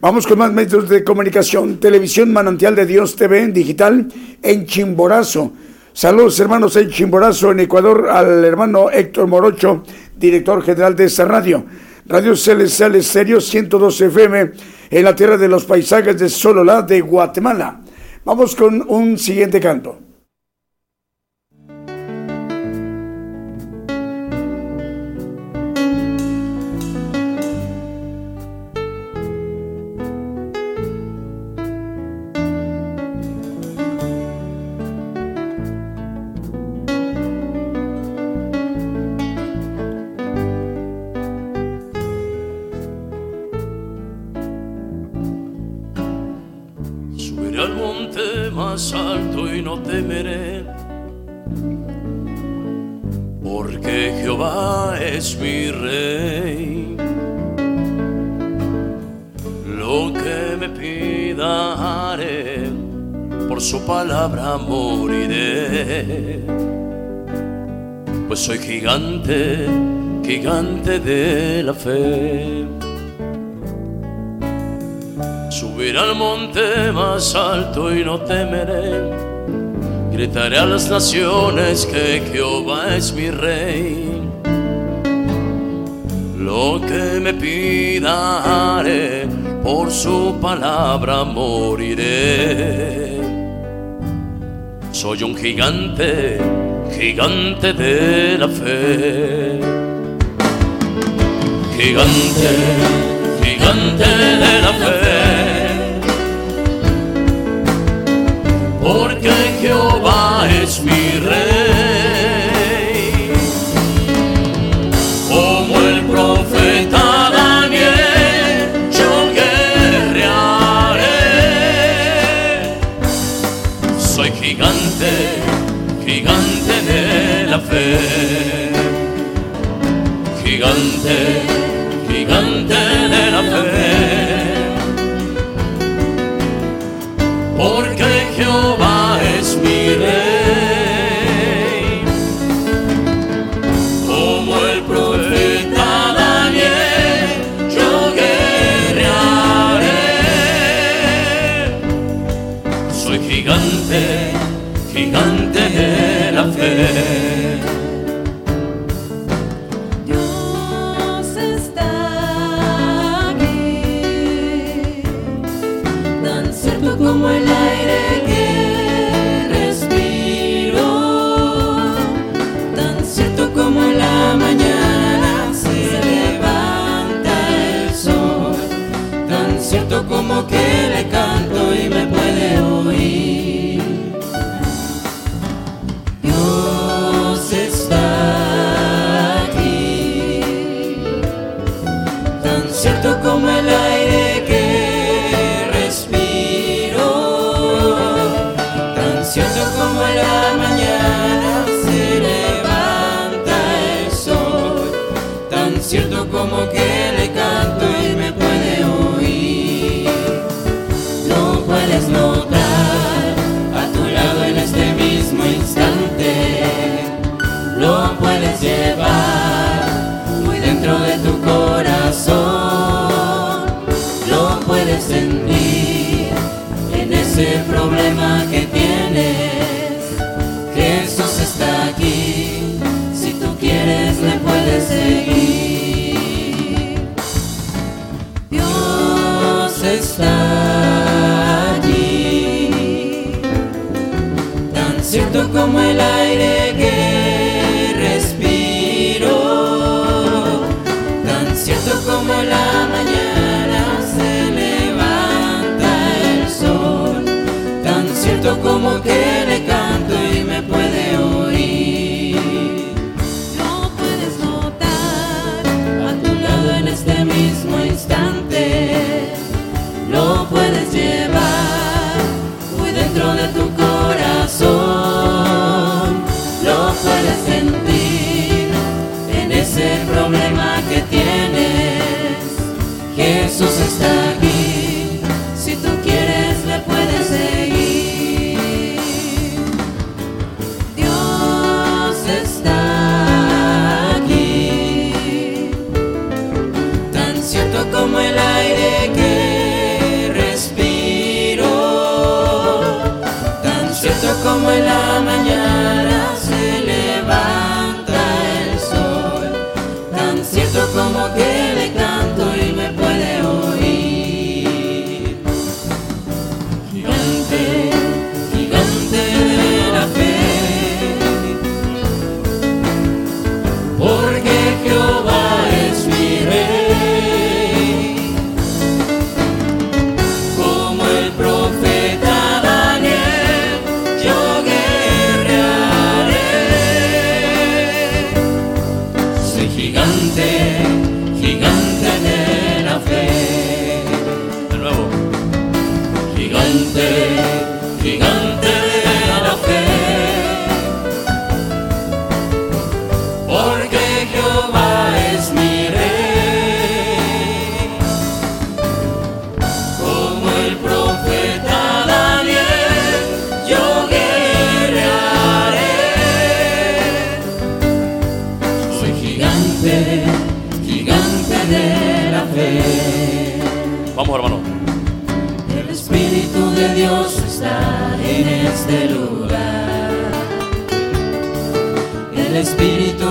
Vamos con más medios de comunicación. Televisión Manantial de Dios TV en digital en Chimborazo. Saludos hermanos en Chimborazo, en Ecuador, al hermano Héctor Morocho, director general de esta radio. Radio Celestial Estéreo 112 FM en la tierra de los paisajes de Sololá de Guatemala. Vamos con un siguiente canto. gigante, gigante de la fe. Subiré al monte más alto y no temeré. Gritaré a las naciones que Jehová es mi rey. Lo que me pida por su palabra moriré. Soy un gigante gigante de la fe. Gigante, gigante de la fe. Porque Jehová es llevar muy dentro de tu corazón. Lo puedes sentir en ese problema que tienes. Jesús está aquí, si tú quieres le puedes seguir. Dios está allí, tan cierto como el aire Yeah.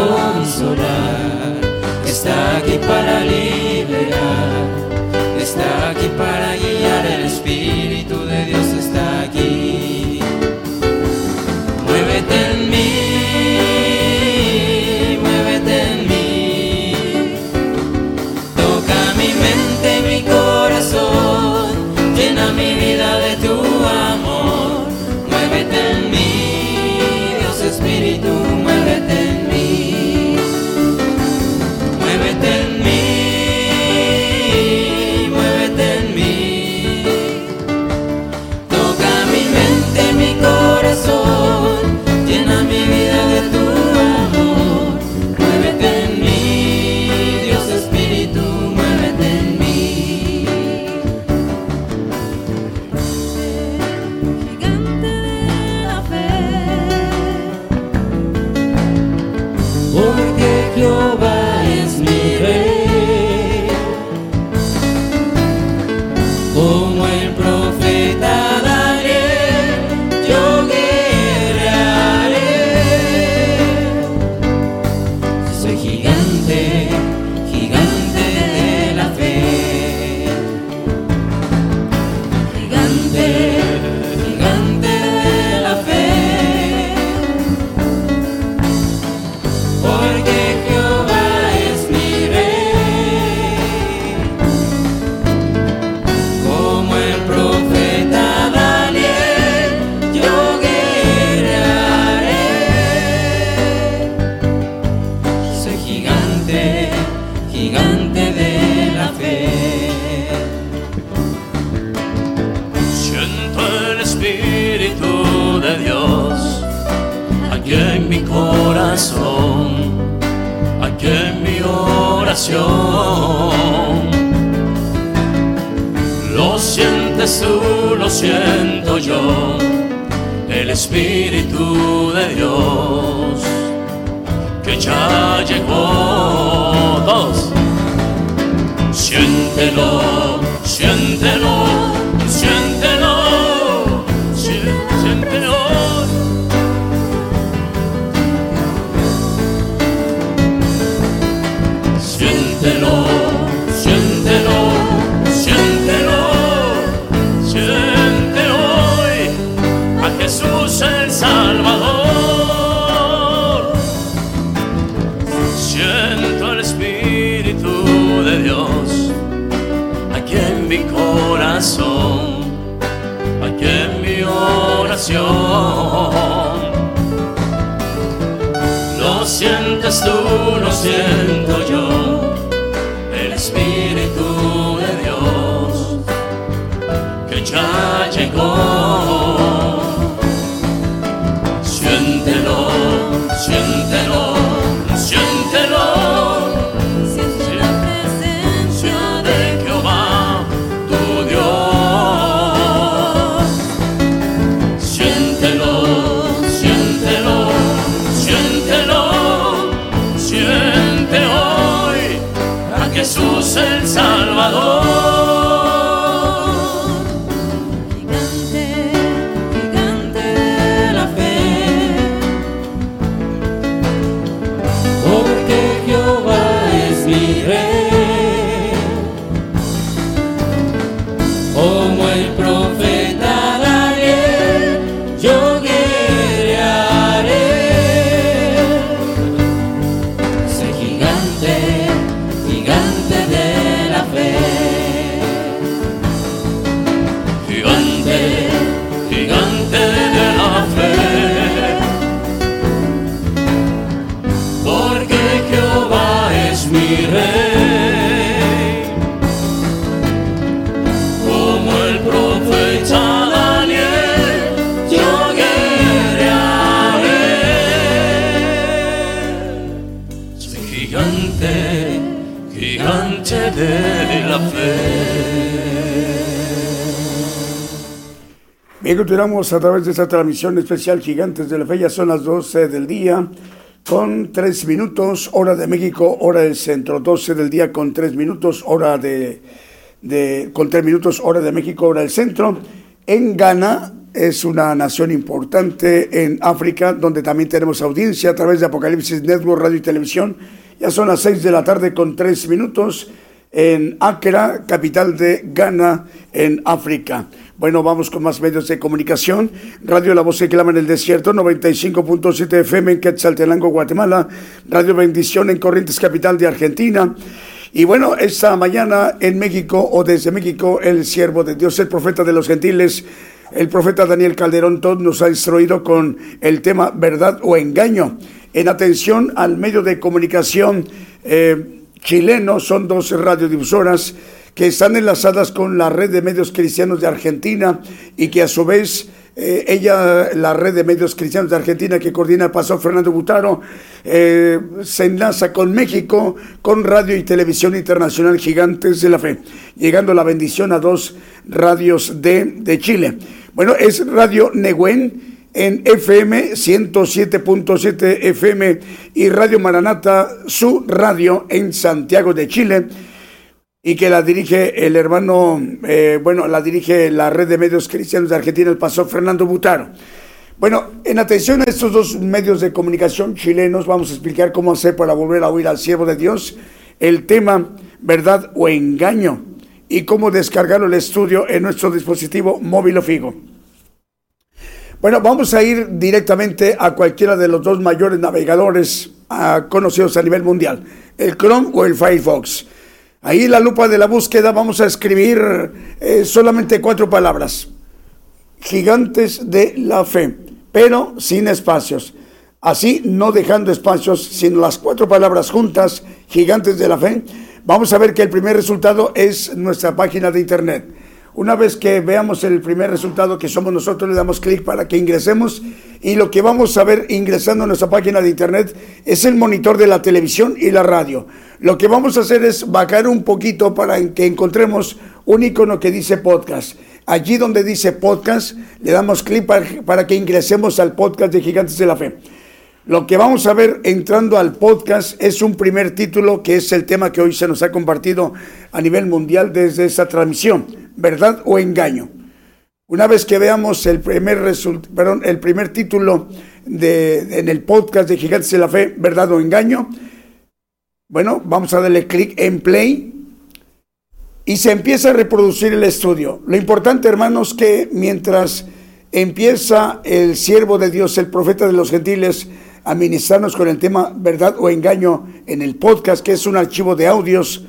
horizontal está aquí para Bien, continuamos a través de esta transmisión especial Gigantes de la Fe. Ya son las 12 del día con 3 minutos, hora de México, hora del centro. 12 del día con 3 minutos, hora de, de con 3 minutos, hora de México, hora del centro. En Ghana es una nación importante en África, donde también tenemos audiencia a través de Apocalipsis Network, Radio y Televisión. Ya son las 6 de la tarde con 3 minutos en Accra, capital de Ghana, en África. Bueno, vamos con más medios de comunicación. Radio La Voz que clama en el desierto, 95.7 FM en Quetzaltenango, Guatemala. Radio Bendición en Corrientes, capital de Argentina. Y bueno, esta mañana en México o desde México, el siervo de Dios, el profeta de los gentiles, el profeta Daniel Calderón Todd nos ha instruido con el tema verdad o engaño. En atención al medio de comunicación eh, chileno, son dos radiodifusoras que están enlazadas con la red de medios cristianos de Argentina y que a su vez eh, ella, la red de medios cristianos de Argentina que coordina el pastor Fernando Butaro, eh, se enlaza con México, con Radio y Televisión Internacional Gigantes de la Fe, llegando la bendición a dos radios de, de Chile. Bueno, es Radio Neguen en FM 107.7 FM y Radio Maranata, su radio en Santiago de Chile y que la dirige el hermano, eh, bueno, la dirige la red de medios cristianos de Argentina, el pastor Fernando Butaro. Bueno, en atención a estos dos medios de comunicación chilenos, vamos a explicar cómo hacer para volver a oír al siervo de Dios el tema verdad o engaño y cómo descargarlo el estudio en nuestro dispositivo móvil o fijo. Bueno, vamos a ir directamente a cualquiera de los dos mayores navegadores ah, conocidos a nivel mundial, el Chrome o el Firefox. Ahí en la lupa de la búsqueda vamos a escribir eh, solamente cuatro palabras. Gigantes de la fe, pero sin espacios. Así, no dejando espacios, sino las cuatro palabras juntas, gigantes de la fe, vamos a ver que el primer resultado es nuestra página de internet. Una vez que veamos el primer resultado que somos nosotros, le damos clic para que ingresemos y lo que vamos a ver ingresando a nuestra página de internet es el monitor de la televisión y la radio. Lo que vamos a hacer es bajar un poquito para que encontremos un icono que dice podcast. Allí donde dice podcast, le damos clic para, que ingresemos al podcast de Gigantes de la Fe. Lo que vamos a ver entrando al podcast es un primer título que es el tema que hoy se nos ha compartido a nivel mundial desde esta transmisión, verdad o engaño. Una vez que veamos el primer, el primer título de, en el podcast de Gigantes de la Fe, verdad o engaño, bueno, vamos a darle clic en play y se empieza a reproducir el estudio. Lo importante, hermanos, que mientras empieza el siervo de Dios, el profeta de los gentiles, a ministrarnos con el tema verdad o engaño en el podcast, que es un archivo de audios.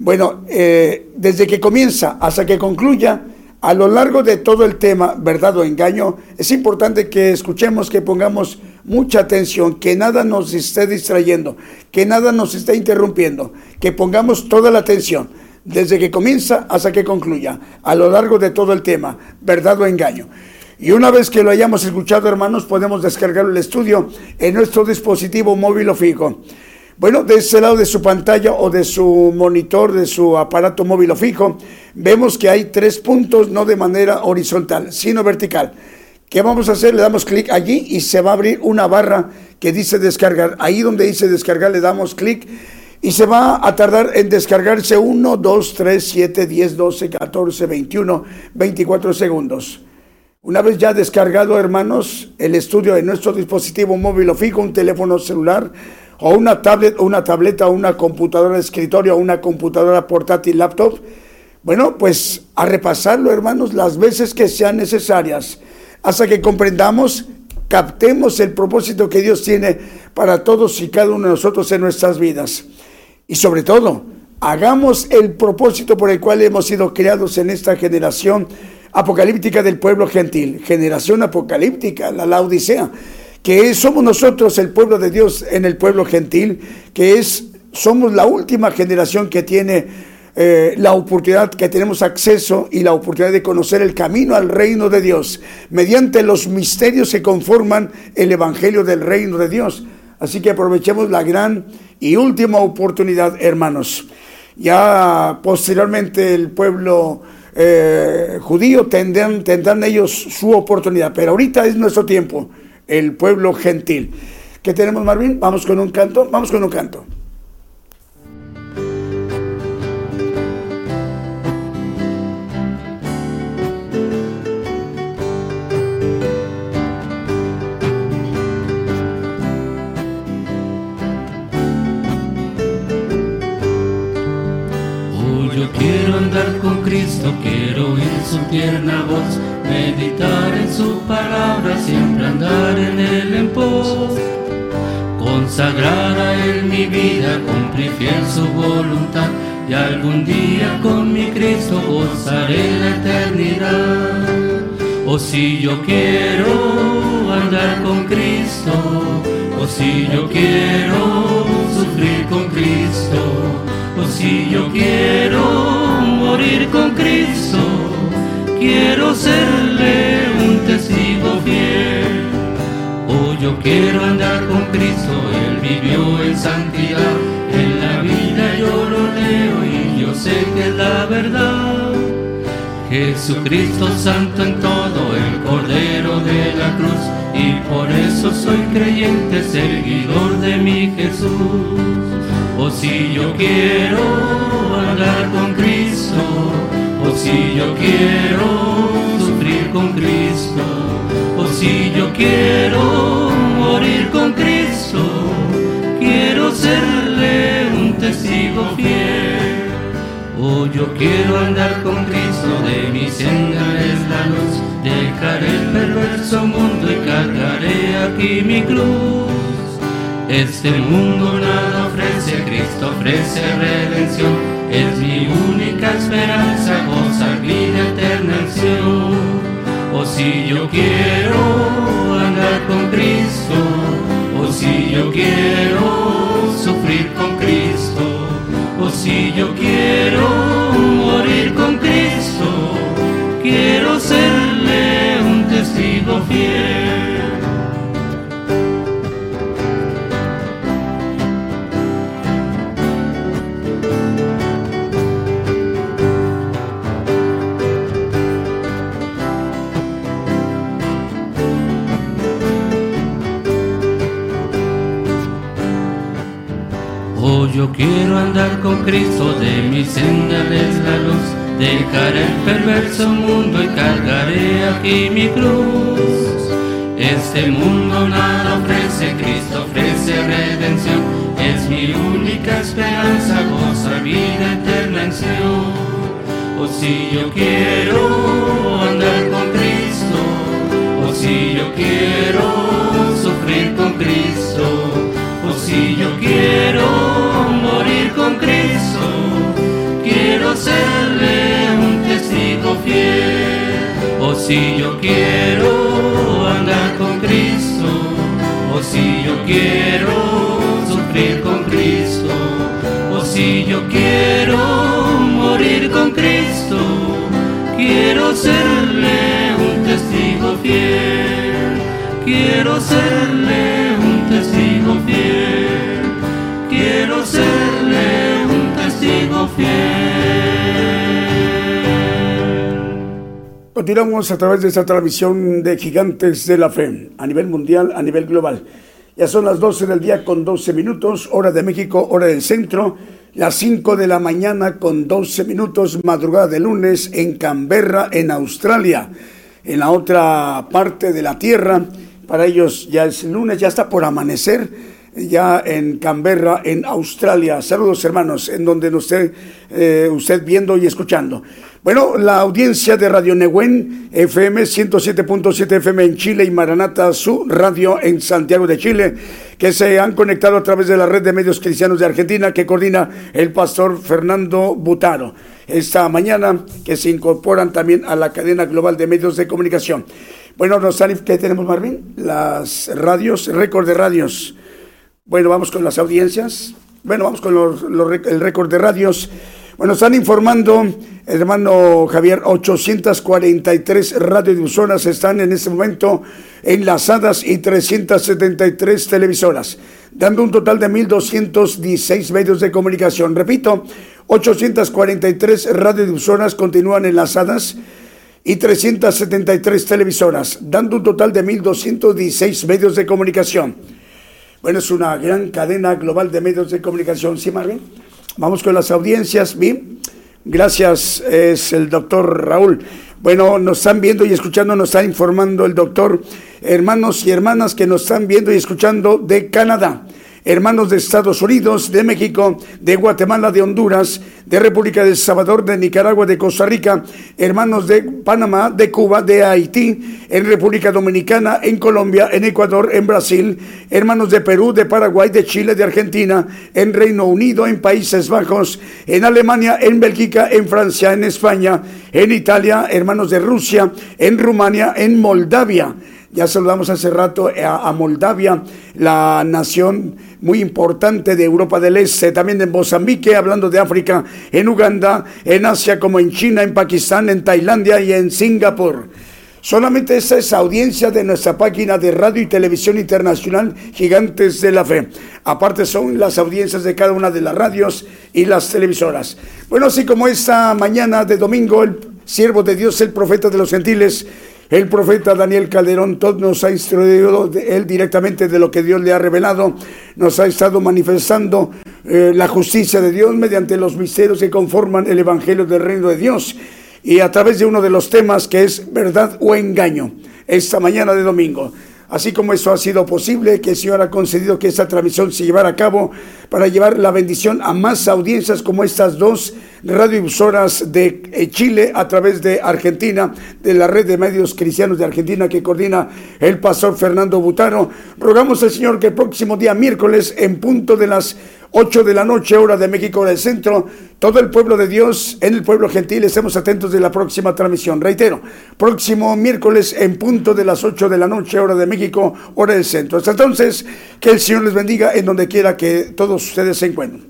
Bueno, eh, desde que comienza hasta que concluya, a lo largo de todo el tema verdad o engaño, es importante que escuchemos, que pongamos mucha atención, que nada nos esté distrayendo, que nada nos esté interrumpiendo, que pongamos toda la atención desde que comienza hasta que concluya, a lo largo de todo el tema, verdad o engaño. Y una vez que lo hayamos escuchado, hermanos, podemos descargar el estudio en nuestro dispositivo móvil o fijo. Bueno, de ese lado de su pantalla o de su monitor, de su aparato móvil o fijo, vemos que hay tres puntos, no de manera horizontal, sino vertical. ¿Qué vamos a hacer? Le damos clic allí y se va a abrir una barra que dice descargar. Ahí donde dice descargar le damos clic y se va a tardar en descargarse 1, 2, 3, 7, 10, 12, 14, 21, 24 segundos. Una vez ya descargado, hermanos, el estudio de nuestro dispositivo móvil o fijo, un teléfono celular o una tablet o una tableta o una computadora de escritorio o una computadora portátil laptop, bueno, pues a repasarlo, hermanos, las veces que sean necesarias, hasta que comprendamos, captemos el propósito que Dios tiene para todos y cada uno de nosotros en nuestras vidas. Y sobre todo, hagamos el propósito por el cual hemos sido creados en esta generación apocalíptica del pueblo gentil, generación apocalíptica, la Laodicea, que somos nosotros el pueblo de Dios en el pueblo gentil, que es somos la última generación que tiene eh, la oportunidad, que tenemos acceso y la oportunidad de conocer el camino al reino de Dios, mediante los misterios que conforman el Evangelio del reino de Dios. Así que aprovechemos la gran y última oportunidad, hermanos. Ya posteriormente el pueblo eh, judío tendrán, tendrán ellos su oportunidad, pero ahorita es nuestro tiempo, el pueblo gentil. ¿Qué tenemos, Marvin? Vamos con un canto, vamos con un canto. Oh, yo Quiero andar con Cristo, quiero oír su tierna voz meditar en su palabra, siempre andar en él en pos. Consagrar a él mi vida, cumplir fiel su voluntad, y algún día con mi Cristo gozaré la eternidad. O si yo quiero andar con Cristo, o si yo quiero sufrir con Cristo, o si yo quiero morir con Cristo, quiero serle un testigo fiel. O yo quiero andar con Cristo, Él vivió en santidad, en la vida yo lo leo y yo sé que es la verdad. Jesucristo santo en todo, el Cordero de la cruz, y por eso soy creyente, seguidor de mi Jesús. O si yo quiero andar con Cristo, si yo quiero sufrir con Cristo, o si yo quiero morir con Cristo, quiero serle un testigo fiel. Oh, yo quiero andar con Cristo, de mi senda es la luz. Dejaré el perverso mundo y cargaré aquí mi cruz. Este mundo nada ofrece, Cristo ofrece redención. Es mi única esperanza, O si yo quiero andar con Cristo, o si yo quiero sufrir con Cristo. O si yo quiero con Cristo, de mi senda es la luz. Dejaré el perverso mundo y cargaré aquí mi cruz. Este mundo nada ofrece, Cristo ofrece redención. Es mi única esperanza, goza vida eterna en Sion. O si yo quiero andar con Cristo, o si yo quiero sufrir con Cristo, o si yo quiero si yo quiero andar con Cristo, o si yo quiero sufrir con Cristo, o si yo quiero morir con Cristo, quiero serle un testigo fiel. Quiero serle un testigo fiel. Quiero serle un testigo fiel. Continuamos a través de esta transmisión de Gigantes de la Fe, a nivel mundial, a nivel global. Ya son las 12 del día con 12 minutos, hora de México, hora del centro, las 5 de la mañana con 12 minutos, madrugada de lunes en Canberra, en Australia. En la otra parte de la Tierra, para ellos ya es lunes, ya está por amanecer, ya en Canberra, en Australia. Saludos hermanos, en donde nos esté eh, usted viendo y escuchando. Bueno, la audiencia de Radio Neguen FM 107.7 FM en Chile y Maranata Su Radio en Santiago de Chile, que se han conectado a través de la red de medios cristianos de Argentina que coordina el pastor Fernando Butaro. Esta mañana que se incorporan también a la cadena global de medios de comunicación. Bueno, nos ¿qué tenemos Marvin? Las radios, récord de radios. Bueno, vamos con las audiencias. Bueno, vamos con los, el récord de radios. Bueno, están informando, hermano Javier, 843 radiodifusoras están en este momento enlazadas y 373 televisoras, dando un total de 1.216 medios de comunicación. Repito, 843 radiodifusoras continúan enlazadas y 373 televisoras, dando un total de 1.216 medios de comunicación. Bueno, es una gran cadena global de medios de comunicación, ¿sí, Marvin? Vamos con las audiencias, ¿bien? Gracias, es el doctor Raúl. Bueno, nos están viendo y escuchando, nos está informando el doctor, hermanos y hermanas que nos están viendo y escuchando de Canadá. Hermanos de Estados Unidos, de México, de Guatemala, de Honduras, de República de Salvador, de Nicaragua, de Costa Rica, hermanos de Panamá, de Cuba, de Haití, en República Dominicana, en Colombia, en Ecuador, en Brasil, hermanos de Perú, de Paraguay, de Chile, de Argentina, en Reino Unido, en Países Bajos, en Alemania, en Bélgica, en Francia, en España, en Italia, hermanos de Rusia, en Rumania, en Moldavia. Ya saludamos hace rato a, a, Moldavia, la nación muy importante de Europa del Este, también en Mozambique, hablando de África, en Uganda, en Asia como en China, en Pakistán, en Tailandia y en Singapur. Solamente esa es audiencia de nuestra página de radio y televisión internacional Gigantes de la Fe. Aparte son las audiencias de cada una de las radios y las televisoras. Bueno, así como esta mañana de domingo, el siervo de Dios, el profeta de los gentiles, el profeta Daniel Calderón, nos ha instruido él directamente de lo que Dios le ha revelado, nos ha estado manifestando eh, la justicia de Dios mediante los misterios que conforman el Evangelio del Reino de Dios y a través de uno de los temas que es verdad o engaño, esta mañana de domingo. Así como eso ha sido posible, que el Señor ha concedido que esta transmisión se llevara a cabo para llevar la bendición a más audiencias como estas dos radiodifusoras de Chile a través de Argentina, de la red de medios cristianos de Argentina que coordina el pastor Fernando Butaro. Rogamos al Señor que el próximo día miércoles en punto de las 8 de la noche, hora de México del Centro, todo el pueblo de Dios, en el pueblo gentil, estemos atentos de la próxima transmisión. Reitero, próximo miércoles en punto de las 8 de la noche, hora de México, hora del Centro. Hasta entonces, que el Señor les bendiga en donde quiera que todos ustedes se encuentren.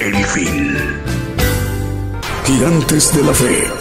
El fin. Gigantes de la Fe.